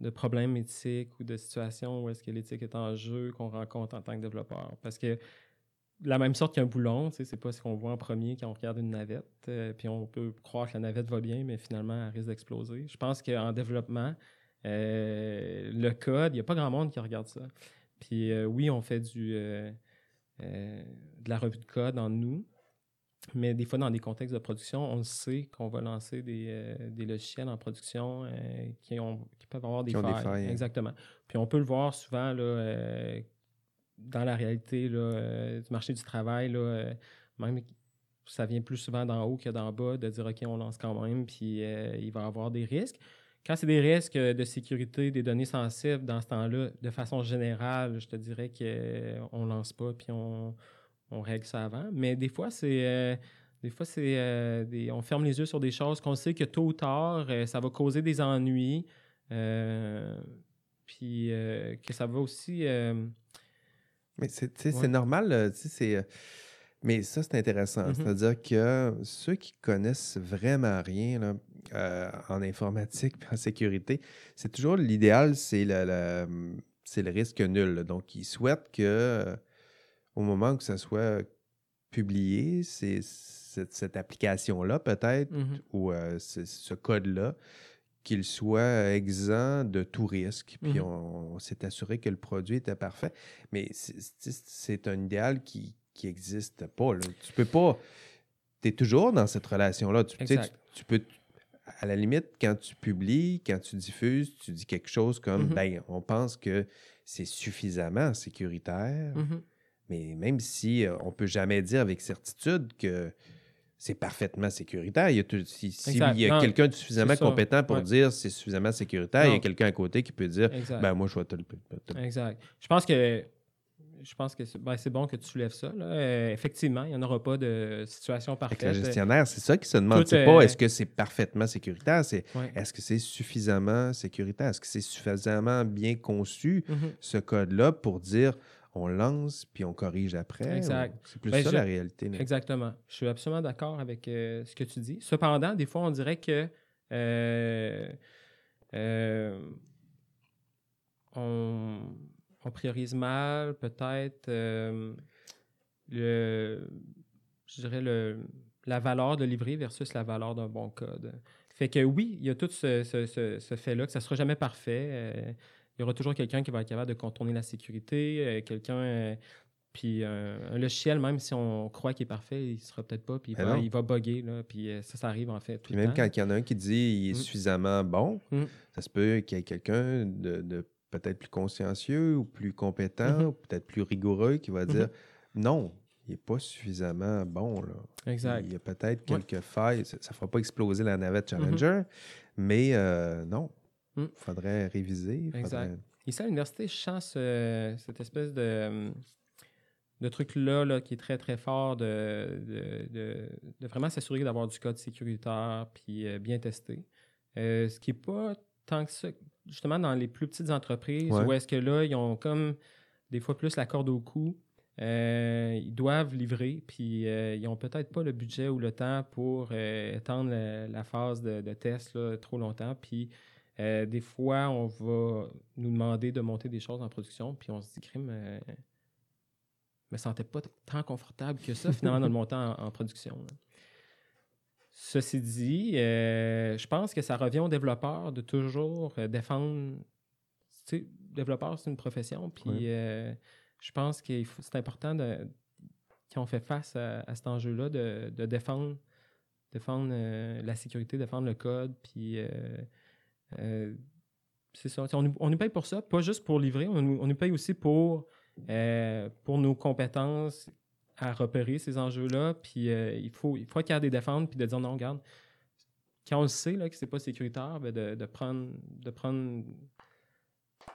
de problèmes éthiques ou de situations où est-ce que l'éthique est en jeu qu'on rencontre en tant que développeur. Parce que la même sorte qu'un boulon, tu sais, c'est pas ce qu'on voit en premier quand on regarde une navette, euh, puis on peut croire que la navette va bien, mais finalement, elle risque d'exploser. Je pense qu'en développement, euh, le code, il n'y a pas grand monde qui regarde ça. Puis euh, oui, on fait du, de la revue de code en nous, mais des fois, dans des contextes de production, on sait qu'on va lancer des, logiciels en production qui, ont, qui peuvent avoir des, failles. des failles. Exactement. Puis on peut le voir souvent là, dans la réalité euh, du marché du travail, là, euh, même ça vient plus souvent d'en haut que d'en bas, de dire OK, on lance quand même, puis euh, il va y avoir des risques. Quand c'est des risques de sécurité des données sensibles, dans ce temps-là, de façon générale, je te dirais qu'on ne lance pas, puis on, règle ça avant. Mais des fois, c'est. des fois, c'est on ferme les yeux sur des choses qu'on sait que tôt ou tard, ça va causer des ennuis. puis que ça va aussi mais c'est normal, c'est. Euh, mais ça, c'est intéressant. Mm-hmm. C'est-à-dire que ceux qui connaissent vraiment rien euh, en informatique et en sécurité, c'est toujours l'idéal, c'est le, le risque nul. Donc, ils souhaitent que au moment que ça soit publié, c'est cette, application-là, peut-être, mm-hmm. ou euh, ce code-là, qu'il soit exempt de tout risque. Puis mhm. on, s'est assuré que le produit était parfait. Mais c'est un idéal qui n'existe pas. Tu peux pas. Tu es toujours dans cette relation-là. Tu, tu, peux. À la limite, quand tu publies, quand tu diffuses, tu dis quelque chose comme mhm. ben, on pense que c'est suffisamment sécuritaire. Mhm. Mais même si euh, on peut jamais dire avec certitude que c'est parfaitement sécuritaire. Il y a, si, y a quelqu'un de suffisamment compétent pour dire c'est suffisamment sécuritaire, il y a quelqu'un à côté qui peut dire ben moi je vais te le. Exact. Je pense que je pense que c'est ben, bon que tu soulèves ça. Euh, effectivement, il n'y en aura pas de situation parfaite. Avec le gestionnaire, c'est ça qui se demande. C'est pas est-ce que c'est parfaitement sécuritaire, c'est est-ce que c'est suffisamment sécuritaire, est-ce que c'est suffisamment bien conçu, mm-hmm. ce code-là, pour dire on lance puis on corrige après. Exact. C'est plus ben, ça la réalité. Exactement. Je suis absolument d'accord avec euh, ce que tu dis. Cependant, des fois, on dirait que euh, euh, on, priorise mal, peut-être, le, je dirais le, la valeur de livrer versus la valeur d'un bon code. Fait que oui, il y a tout ce, ce fait-là, que ça ne sera jamais parfait il y aura toujours quelqu'un qui va être capable de contourner la sécurité, euh, quelqu'un. Euh, puis un logiciel, même si on croit qu'il est parfait, il ne sera peut-être pas, puis il, va, bugger. Là, puis euh, ça, ça arrive en fait. puis même quand il y en a un qui dit qu'il est mm. suffisamment bon, mm. ça se peut qu'il y ait quelqu'un de, peut-être plus consciencieux ou plus compétent mm-hmm. ou peut-être plus rigoureux qui va dire mm-hmm. non, il n'est pas suffisamment bon. Là. Exact. Il y a peut-être quelques failles. Ça ne fera pas exploser la navette mm-hmm. Challenger, mais non, il mm. faudrait réviser. Exact. Ici, à l'université, je sens cette espèce de, de truc-là là, qui est très, très fort de, de, de, vraiment s'assurer d'avoir du code sécuritaire puis euh, bien testé. Euh, ce qui n'est pas tant que ça, justement, dans les plus petites entreprises, où est-ce que là, ils ont comme des fois plus la corde au cou. Euh, ils doivent livrer, puis ils n'ont peut-être pas le budget ou le temps pour étendre la, phase de, de test là, trop longtemps. Puis euh, des fois, on va nous demander de monter des choses en production, puis on se dit, crime, euh, me sentais pas tant confortable que ça, finalement, dans le montant en, production. Ceci dit, euh, je pense que ça revient aux développeurs de toujours euh, défendre. Tu sais, développeur, c'est une profession, puis je pense que c'est important de, quand on fait face à, cet enjeu-là de, de, défendre, défendre la sécurité, défendre le code, puis euh, c'est ça. On, nous- on nous paye pour ça, pas juste pour livrer, on nous, on nous paye aussi pour, euh, pour nos compétences à repérer ces enjeux-là. Puis euh, il, faut, il faut être capable de défendre puis de dire non, regarde, quand on le sait là, que c'est pas sécuritaire, ben, de, de prendre, de, prendre,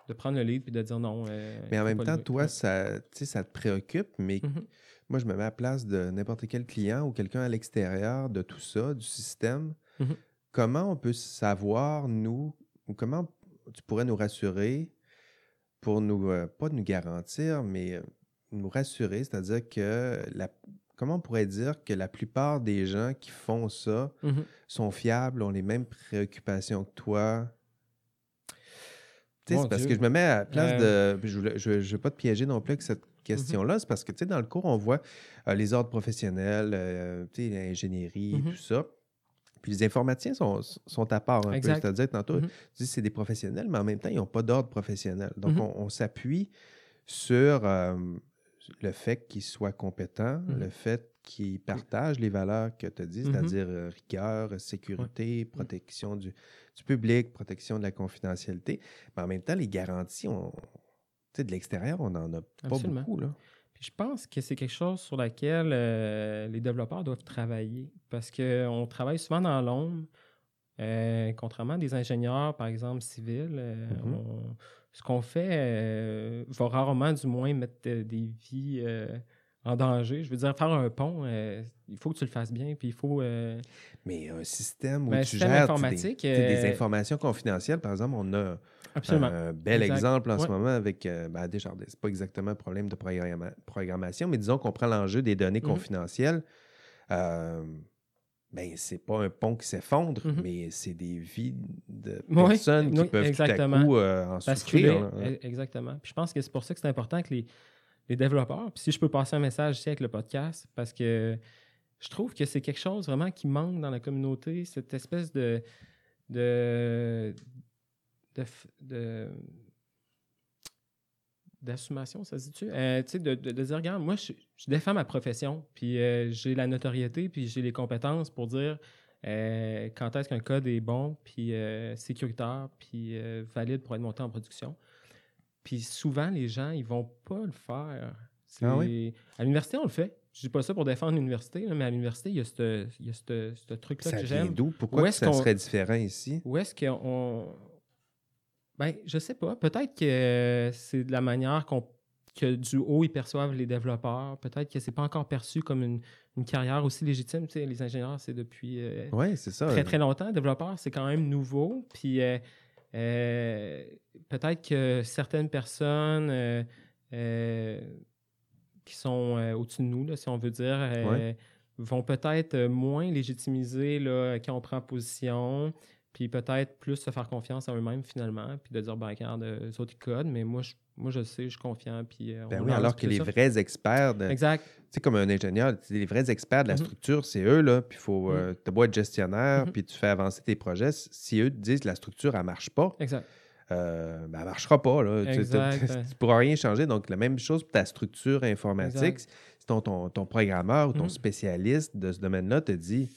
de prendre le lead puis de dire non. euh, Mais en même temps, livrer. toi, ça, ça te préoccupe, mais Mhm. moi, je me mets à la place de n'importe quel client ou quelqu'un à l'extérieur de tout ça, du système. Mhm. Comment on peut savoir, nous, ou comment tu pourrais nous rassurer pour nous, euh, pas nous garantir, mais euh, nous rassurer, c'est-à-dire que la, comment on pourrait dire que la plupart des gens qui font ça Mhm. sont fiables, ont les mêmes préoccupations que toi? C'est parce que je me mets à la place Euh, de. Je ne veux pas te piéger non plus avec cette question-là. C'est parce que, tu sais, dans le cours, on voit euh, les ordres professionnels, tu sais, l'ingénierie, Mhm. tout ça. Puis les informaticiens sont, sont à part un Exact. peu. C'est-à-dire, tantôt, Mhm. tu dis c'est des professionnels, mais en même temps, ils n'ont pas d'ordre professionnel. Donc, Mhm. on, on s'appuie sur euh, le fait qu'ils soient compétents, Mhm. le fait qu'ils partagent les valeurs que tu as dit, c'est-à-dire euh, rigueur, sécurité, protection du, du public, protection de la confidentialité. Mais en même temps, les garanties, on, de l'extérieur, on n'en a pas Absolument. beaucoup. Là. Je pense que c'est quelque chose sur laquelle euh, les développeurs doivent travailler parce qu'on travaille souvent dans l'ombre. euh, contrairement à des ingénieurs, par exemple, civils, euh, Mhm. on- ce qu'on fait euh, va rarement, du moins, mettre des vies en danger. Je veux dire, faire un pont, euh, il faut que tu le fasses bien, puis il faut... euh, Mais un système où Ben, tu système gères des, informatique, sais, des euh, informations confidentielles, par exemple, on a absolument. un bel Exact. exemple en ce moment avec ben, Desjardins. C'est pas exactement un problème de programma- programmation, mais disons qu'on prend l'enjeu des données Mhm. confidentielles. Ben, c'est pas un pont qui s'effondre, Mhm. mais c'est des vies de Oui, personnes qui oui, peuvent exactement. tout à coup en basculer. souffrir. hein. e- Exactement. Puis je pense que c'est pour ça que c'est important que les, les développeurs, puis si je peux passer un message ici avec le podcast, parce que je trouve que c'est quelque chose vraiment qui manque dans la communauté, cette espèce de. de. d'assumation, ça se dit-tu? Euh, tu sais, de, dire, regarde, moi, je, défends ma profession, puis euh, j'ai la notoriété, puis j'ai les compétences pour dire euh, quand est-ce qu'un code est bon, puis sécuritaire, puis valide pour être monté en production. Puis souvent, les gens, ils vont pas le faire. Ah oui? À l'université, on le fait. Je dis pas ça pour défendre l'université, mais à l'université, il y a ce truc-là que j'aime. d'où? Pourquoi que est-ce ça qu'on- serait différent ici? Où est-ce qu'on. Ben, je sais pas. Peut-être que c'est de la manière qu'on que du haut, ils perçoivent les développeurs. Peut-être que c'est pas encore perçu comme une, une carrière aussi légitime. Tu sais, les ingénieurs, c'est depuis euh, ça. très, très longtemps. Développeur, c'est quand même nouveau. Puis euh, peut-être que certaines personnes euh, euh, qui sont euh, au-dessus de nous, là, si on veut dire, euh, Ouais. vont peut-être euh, moins légitimiser là, quand on prend position, puis peut-être plus se faire confiance à eux-mêmes finalement, puis de dire, ben, regarde, euh, eux autres, ils codent, mais moi, je, moi, je le sais, je suis confiant, puis euh, Ben oui, alors que les ça. vrais experts, de, tu Exact. sais, comme un ingénieur, tu les vrais experts de la Mhm. structure, c'est eux, là. Puis faut. Mhm. euh, t'as beau être gestionnaire, Mhm. puis tu fais avancer tes projets. Si eux te disent que la structure, elle marche pas, Exact. euh, ben, elle marchera pas. Là. Tu- Exact, tu ne pourras rien changer. Donc, la même chose pour ta structure informatique. Exact. Si ton, ton, ton programmeur ou ton spécialiste de ce domaine-là te dit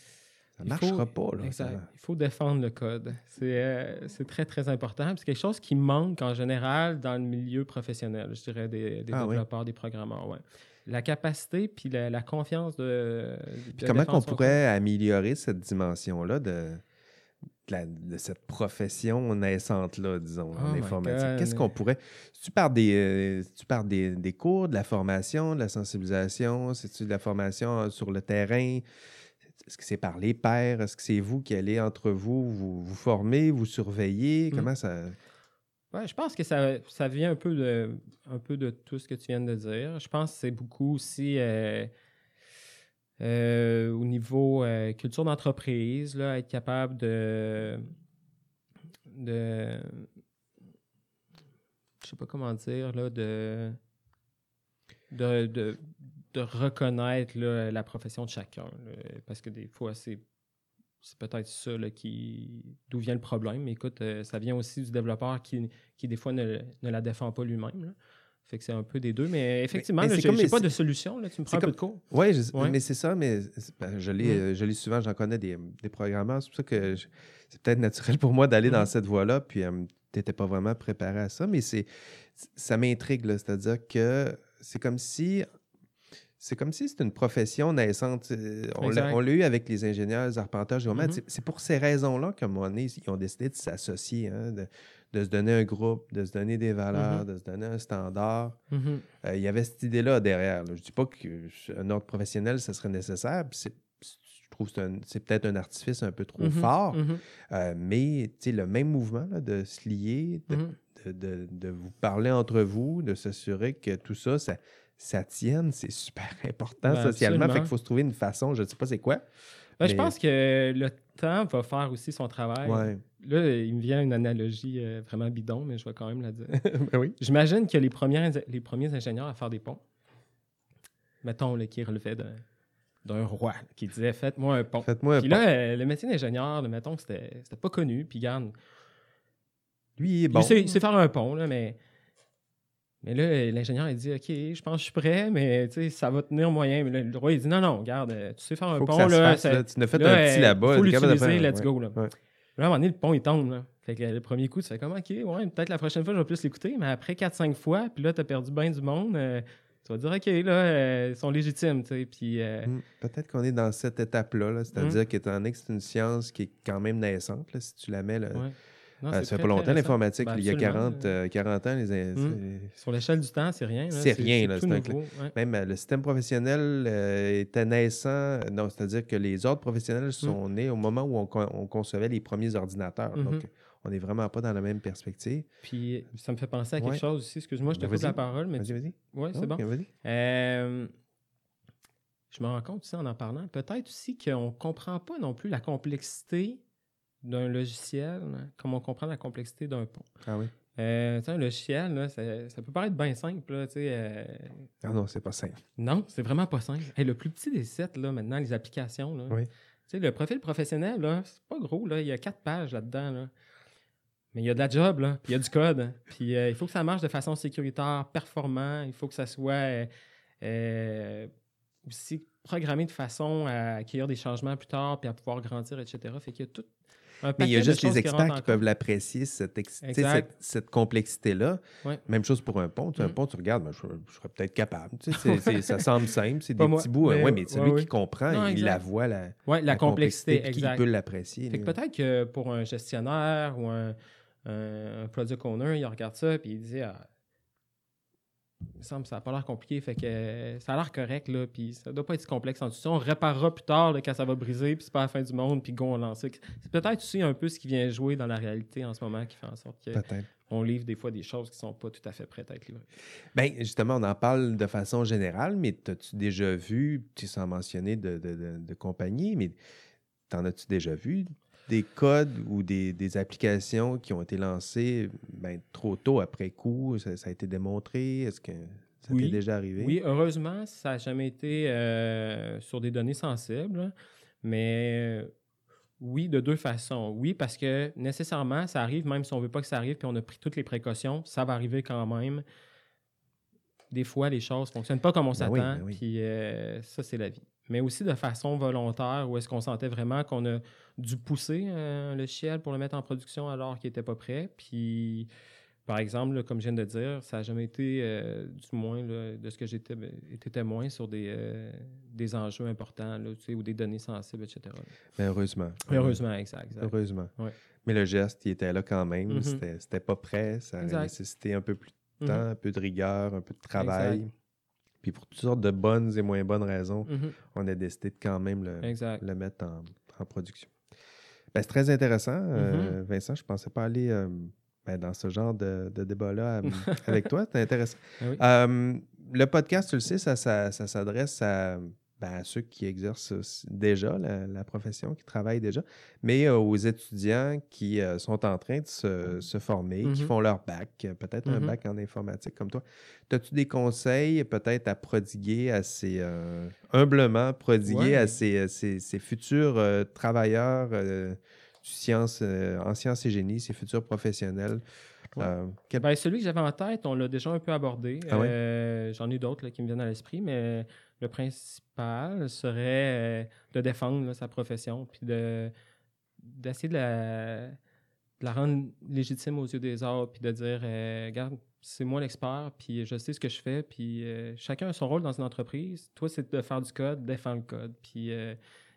ça ne faut- marchera pas. Là, Exact. ça- Il faut défendre le code. C'est euh, très, très important. C'est quelque chose qui manque en général dans le milieu professionnel, je dirais, des, des Ah oui. développeurs, des programmeurs. Ouais. La capacité puis la, la confiance de. Puis de comment on pourrait améliorer cette dimension-là de, de, la- de cette profession naissante-là, disons, Oh en my informatique? Qu'est-ce qu'on pourrait. Si tu parles des, euh, si tu des, des cours, de la formation, de la sensibilisation, c'est-tu de la formation sur le terrain? Est-ce que c'est par les pairs? Est-ce que c'est vous qui allez entre vous, vous, vous formez, vous surveillez? Mhm. Comment ça. Ouais, je pense que ça, ça vient un peu, de, un peu de tout ce que tu viens de dire. Je pense que c'est beaucoup aussi euh, euh, au niveau euh, culture d'entreprise, là, être capable de, de. Je sais pas comment dire, là, de. de, de, de reconnaître là, la profession de chacun. là. parce que des fois, c'est c'est peut-être ça là, qui d'où vient le problème. Mais écoute, euh, ça vient aussi du développeur qui, qui des fois ne, ne la défend pas lui-même. Fait que c'est un peu des deux. Mais effectivement, j'ai les- pas de solution. Là. Tu me prends un peu de cours. Oui, Ouais. mais c'est ça, mais c'est- ben, je, lis, Mhm. euh, je souvent, j'en connais des, des programmeurs. C'est pour ça que je- c'est peut-être naturel pour moi d'aller dans cette voie-là. Puis, euh, tu n'étais pas vraiment préparé à ça, mais c'est ça m'intrigue, c'est-à-dire que c'est comme si c'est comme si c'était une profession naissante. Euh, on l'a eu avec les ingénieurs, les arpenteurs mm-hmm. C'est pour ces raisons-là qu'à un moment donné, ils ont décidé de s'associer, hein, de, se donner un groupe, de se donner des valeurs, mm-hmm. de se donner un standard. Mm-hmm. Euh, il y avait cette idée-là derrière. Je ne dis pas qu'un ordre professionnel, ça serait nécessaire. je trouve que c'est peut-être un artifice un peu trop fort. Euh, mais le même mouvement de se lier, de, de, vous parler entre vous, de s'assurer que tout ça, ça ça tienne, c'est super important ben, socialement. Fait qu'il faut se trouver une façon, je ne sais pas c'est quoi. Ben, je pense que le temps va faire aussi son travail. Là, il me vient une analogie euh, vraiment bidon, mais je vais quand même la dire. Ben oui. J'imagine que les, premiers, les premiers ingénieurs à faire des ponts, mettons, là, qui relevaient d'un roi qui disait Faites-moi un pont. Faites-moi un puis là, euh, le métier d'ingénieur, mettons, c'était pas connu. Puis, garde. Lui, bon. Il sait, faire un pont, là, mais mais là, l'ingénieur, il dit OK, je pense que je suis prêt, mais ça va tenir moyen. Mais le roi, il dit Non, non, regarde, tu sais faire un pont. là, tu n'as fait un petit là-bas. Il faut l'utiliser, let's go. Là. là. à un moment donné, le pont, il tombe. Là. Fait que le premier coup, tu fais comme OK, ouais, peut-être la prochaine fois, je vais plus l'écouter. Mais après 4-5 fois, puis là, tu as perdu bien du monde. Euh, tu vas dire, OK, là, euh, ils sont légitimes. Puis. Euh, hmm, Peut-être qu'on est dans cette étape-là, -là, cest à dire hmm. qu'étant donné que c'est une science qui est quand même naissante, là, si tu la mets. Là, ça fait pas longtemps l'informatique. Ben, il y a 40, 40 euh, ans, les, hum. Sur l'échelle du temps, c'est rien. C'est rien. Là, Même euh, le système professionnel euh, était naissant. C'est-à-dire que les ordres professionnels hum. sont nés au moment où on, concevait les premiers ordinateurs. Donc, mm-hmm. on n'est vraiment pas dans la même perspective. Puis, ça me fait penser à quelque chose aussi. Excuse-moi, je te pose la parole. Mais vas-y, vas-y. Oui, c'est bon. je me rends compte aussi en en parlant, peut-être aussi qu'on ne comprend pas non plus la complexité d'un logiciel, comme on comprend la complexité d'un pont. Ah oui. Euh, un logiciel, là, ça, ça, peut paraître bien simple. Là, euh... Ah non, c'est pas simple. Non, c'est vraiment pas simple. le plus petit des sets, là, maintenant, les applications. Là, oui. le profil professionnel, là, c'est pas gros. Là, il y a quatre pages là-dedans. Là. Mais il y a de la job, là, puis il y a du code. Puis euh, il faut que ça marche de façon sécuritaire, performant. Il faut que ça soit euh, aussi programmé de façon à accueillir des changements plus tard, puis à pouvoir grandir, etc. Fait qu'il y a tout mais il y a juste les experts qui, peuvent l'apprécier, cette, cette, complexité-là. Même chose pour un pont. Un mm. pont, tu regardes, ben, je, serais peut-être capable. ça semble simple, c'est des petits bouts. Oui, mais celui qui comprend, il la voit, la, la, complexité, qui peut l'apprécier. Peut-être que pour un gestionnaire ou un, un, product owner, il regarde ça et il dit ah, il me semble que ça n'a pas l'air compliqué, fait que ça a l'air correct, là, puis ça doit pas être si complexe en tout On réparera plus tard quand ça va briser, puis c'est pas la fin du monde, puis go, on lance C'est peut-être aussi un peu ce qui vient jouer dans la réalité en ce moment qui fait en sorte que on livre des fois des choses qui sont pas tout à fait prêtes à être livrées. Bien, justement, on en parle de façon générale, mais as-tu déjà vu, tu sans mentionner de, de, de compagnie, mais t'en as-tu déjà vu des codes ou des, applications qui ont été lancées ben, trop tôt après coup? Ça, a été démontré? Est-ce que ça t'est déjà arrivé? Oui, heureusement, ça n'a jamais été euh, sur des données sensibles, mais oui, de deux façons. Oui, parce que nécessairement, ça arrive, même si on ne veut pas que ça arrive, puis on a pris toutes les précautions, ça va arriver quand même. Des fois, les choses ne fonctionnent pas comme on ben s'attend, ben puis euh, ça, c'est la vie mais aussi de façon volontaire, où est-ce qu'on sentait vraiment qu'on a dû pousser euh, le ciel pour le mettre en production alors qu'il n'était pas prêt. Puis, par exemple, comme je viens de dire, ça n'a jamais été, euh, du moins de ce que j'étais ben, été témoin sur des, euh, des enjeux importants là, ou des données sensibles, etc. Mais heureusement. heureusement, exact. Heureusement. Mais le geste, il était là quand même. Mm-hmm. C'était pas prêt. Ça a nécessité un peu plus de temps, mm-hmm. un peu de rigueur, un peu de travail. Puis pour toutes sortes de bonnes et moins bonnes raisons, mhm. on a décidé de quand même le, le mettre en, production. Ben, c'est très intéressant. Euh, mhm. Vincent, je ne pensais pas aller euh, ben, dans ce genre de, débat-là avec toi. C'est intéressant. Ah euh, le podcast, tu le sais, ça s'adresse à ben, à ceux qui exercent déjà la, profession, qui travaillent déjà, mais euh, aux étudiants qui euh, sont en train de se, former, qui mm-hmm. font leur bac, peut-être un mm-hmm. bac en informatique comme toi. As-tu des conseils peut-être à prodiguer à ces, euh, humblement prodiguer à ces, futurs travailleurs en sciences et génie, ces futurs professionnels? Ben, celui que j'avais en tête, on l'a déjà un peu abordé. Ah j'en ai d'autres qui me viennent à l'esprit, mais le principal serait euh, de défendre sa profession, puis de d'essayer de la rendre légitime aux yeux des autres, puis de dire, euh, regarde, c'est moi l'expert, puis je sais ce que je fais, puis euh, chacun a son rôle dans une entreprise. Toi, c'est de faire du code, défendre le code, puis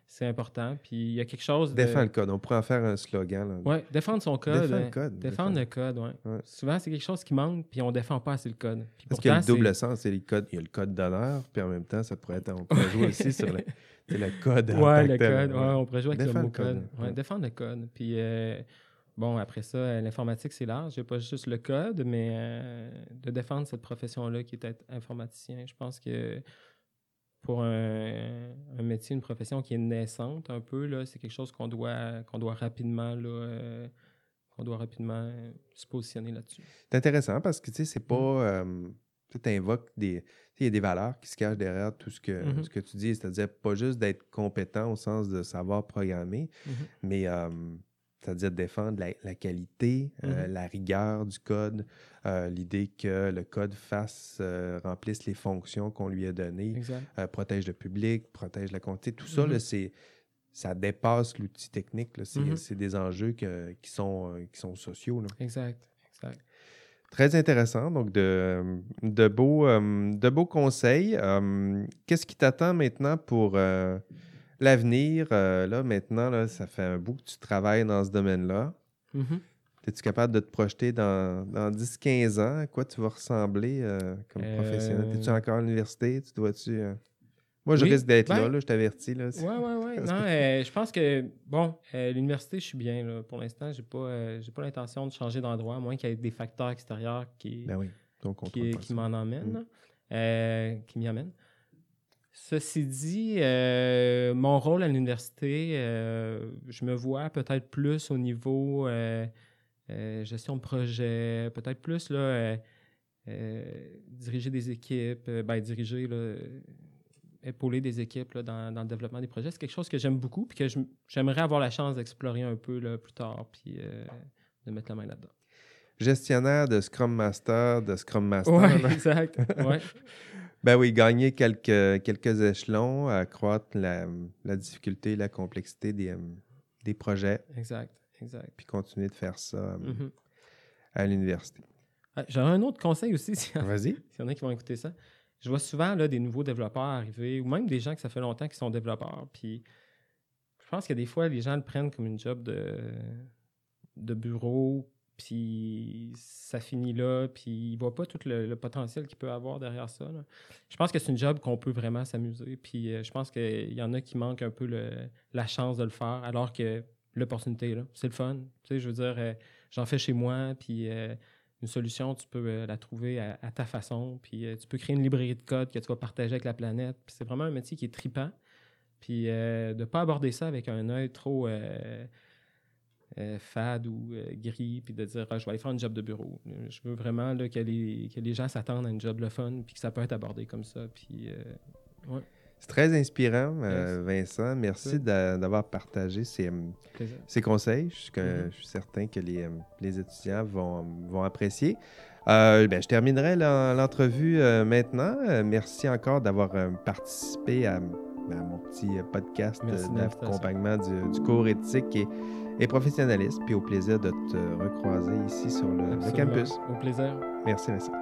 c'est important. Puis il y a quelque chose de... Défendre le code. On pourrait en faire un slogan. Ouais, défendre son code. Défendre le hein. code. Défendre le code, ouais. Ouais. Souvent, c'est quelque chose qui manque, puis on défend pas assez le code. Puis Parce qu'il y a le double sens. c'est les codes. Il y a le code d'honneur, puis en même temps, ça pourrait être. On pourrait jouer aussi sur le, c'est le code. tant le code. Ouais, on pourrait jouer avec Défendre le mot le code, code. Ouais. Défendre le code. Puis, euh, bon, après ça, euh, l'informatique, c'est large. Il n'y a pas juste le code, mais euh, de défendre cette profession-là qui est être informaticien, je pense que pour un, un métier, une profession qui est naissante un peu, là, c'est quelque chose qu'on doit, qu'on doit rapidement, là, euh, qu'on doit rapidement euh, se positionner là-dessus. C'est intéressant parce que tu sais, c'est Mm. pas. euh, tu invoques des. Il y a des valeurs qui se cachent derrière tout ce que, Mhm. ce que tu dis, c'est-à-dire pas juste d'être compétent au sens de savoir programmer, Mhm. mais c'est-à-dire défendre la, la qualité, euh, Mhm. la rigueur du code, euh, l'idée que le code fasse, euh, remplisse les fonctions qu'on lui a données, protège le public, protège la quantité. Tout ça, Mhm. c'est, ça dépasse l'outil technique. C'est, Mhm. c'est des enjeux que- qui, sont, qui sont sociaux. là. Exact. Exact. Très intéressant. Donc, de, de, beaux, de beaux conseils. Qu'est-ce qui t'attend maintenant pour l'avenir? Euh, là, maintenant, là, ça fait un bout que tu travailles dans ce domaine-là. Mhm. Es-tu capable de te projeter dans, dans 10-15 ans? À quoi tu vas ressembler euh, comme Euh, professionnel? Es-tu encore à l'université? Tu dois-tu. Moi, je Oui, risque d'être là, ben- là, je t'avertis. Là. Ouais, ouais. Parce Non, je pense que, bon, l'université, je suis bien. Là. Pour l'instant, j'ai pas, euh, j'ai pas l'intention de changer d'endroit, à moins qu'il y ait des facteurs extérieurs qui, Ben oui. Qui, pas m'en emmènent, Mm. là. Qui m'y amènent. Ceci dit, euh, mon rôle à l'université, euh, je me vois peut-être plus au niveau euh, gestion de projet, peut-être plus là, diriger des équipes, ben, diriger, là, épauler des équipes là, dans, dans le développement des projets. C'est quelque chose que j'aime beaucoup puis que j'aimerais avoir la chance d'explorer un peu là, plus tard puis de mettre la main là-dedans. Gestionnaire de Scrum Master, de Scrum Master. Oui, exact. Ouais. Ben oui, gagner quelques, quelques échelons, accroître la, la difficulté, la complexité des, euh, des projets, Exact, exact. puis continuer de faire ça euh, Mhm. à l'université. J'aurais un autre conseil aussi, s'il y en- Vas-y. s'il y en a qui vont écouter ça. Je vois souvent là, des nouveaux développeurs arriver, ou même des gens que ça fait longtemps qu'ils sont développeurs. Puis je pense que des fois, les gens le prennent comme une job de, de bureau, puis ça finit là, puis ils ne voient pas tout le, potentiel qu'il peut avoir derrière ça. Je pense que c'est une job qu'on peut vraiment s'amuser. Puis euh, je pense qu'il y en a qui manquent un peu le- la chance de le faire, alors que l'opportunité, là, c'est le fun. Tu sais, je veux dire, euh, j'en fais chez moi, puis euh, une solution, tu peux la trouver à, ta façon, puis tu peux créer une librairie de code que tu vas partager avec la planète. Puis c'est vraiment un métier qui est tripant. Puis de ne pas aborder ça avec un œil trop euh, fade ou euh, gris, puis de dire Ah, je vais aller faire un job de bureau. Je veux vraiment là, que, les, que les gens s'attendent à une job le fun, puis que ça peut être abordé comme ça. Puis euh, C'est très inspirant, Vincent. Merci d'avoir partagé ces, ces conseils. Je suis, que- Mhm. je suis certain que les, les étudiants vont, vont apprécier. Euh, ben, je terminerai l'en- l'entrevue euh, maintenant. Euh, merci encore d'avoir participé à, à mon petit podcast d'accompagnement du, du cours éthique et, et professionnalisme. Puis au plaisir de te recroiser ici sur le- le campus. Au plaisir. Merci, Vincent.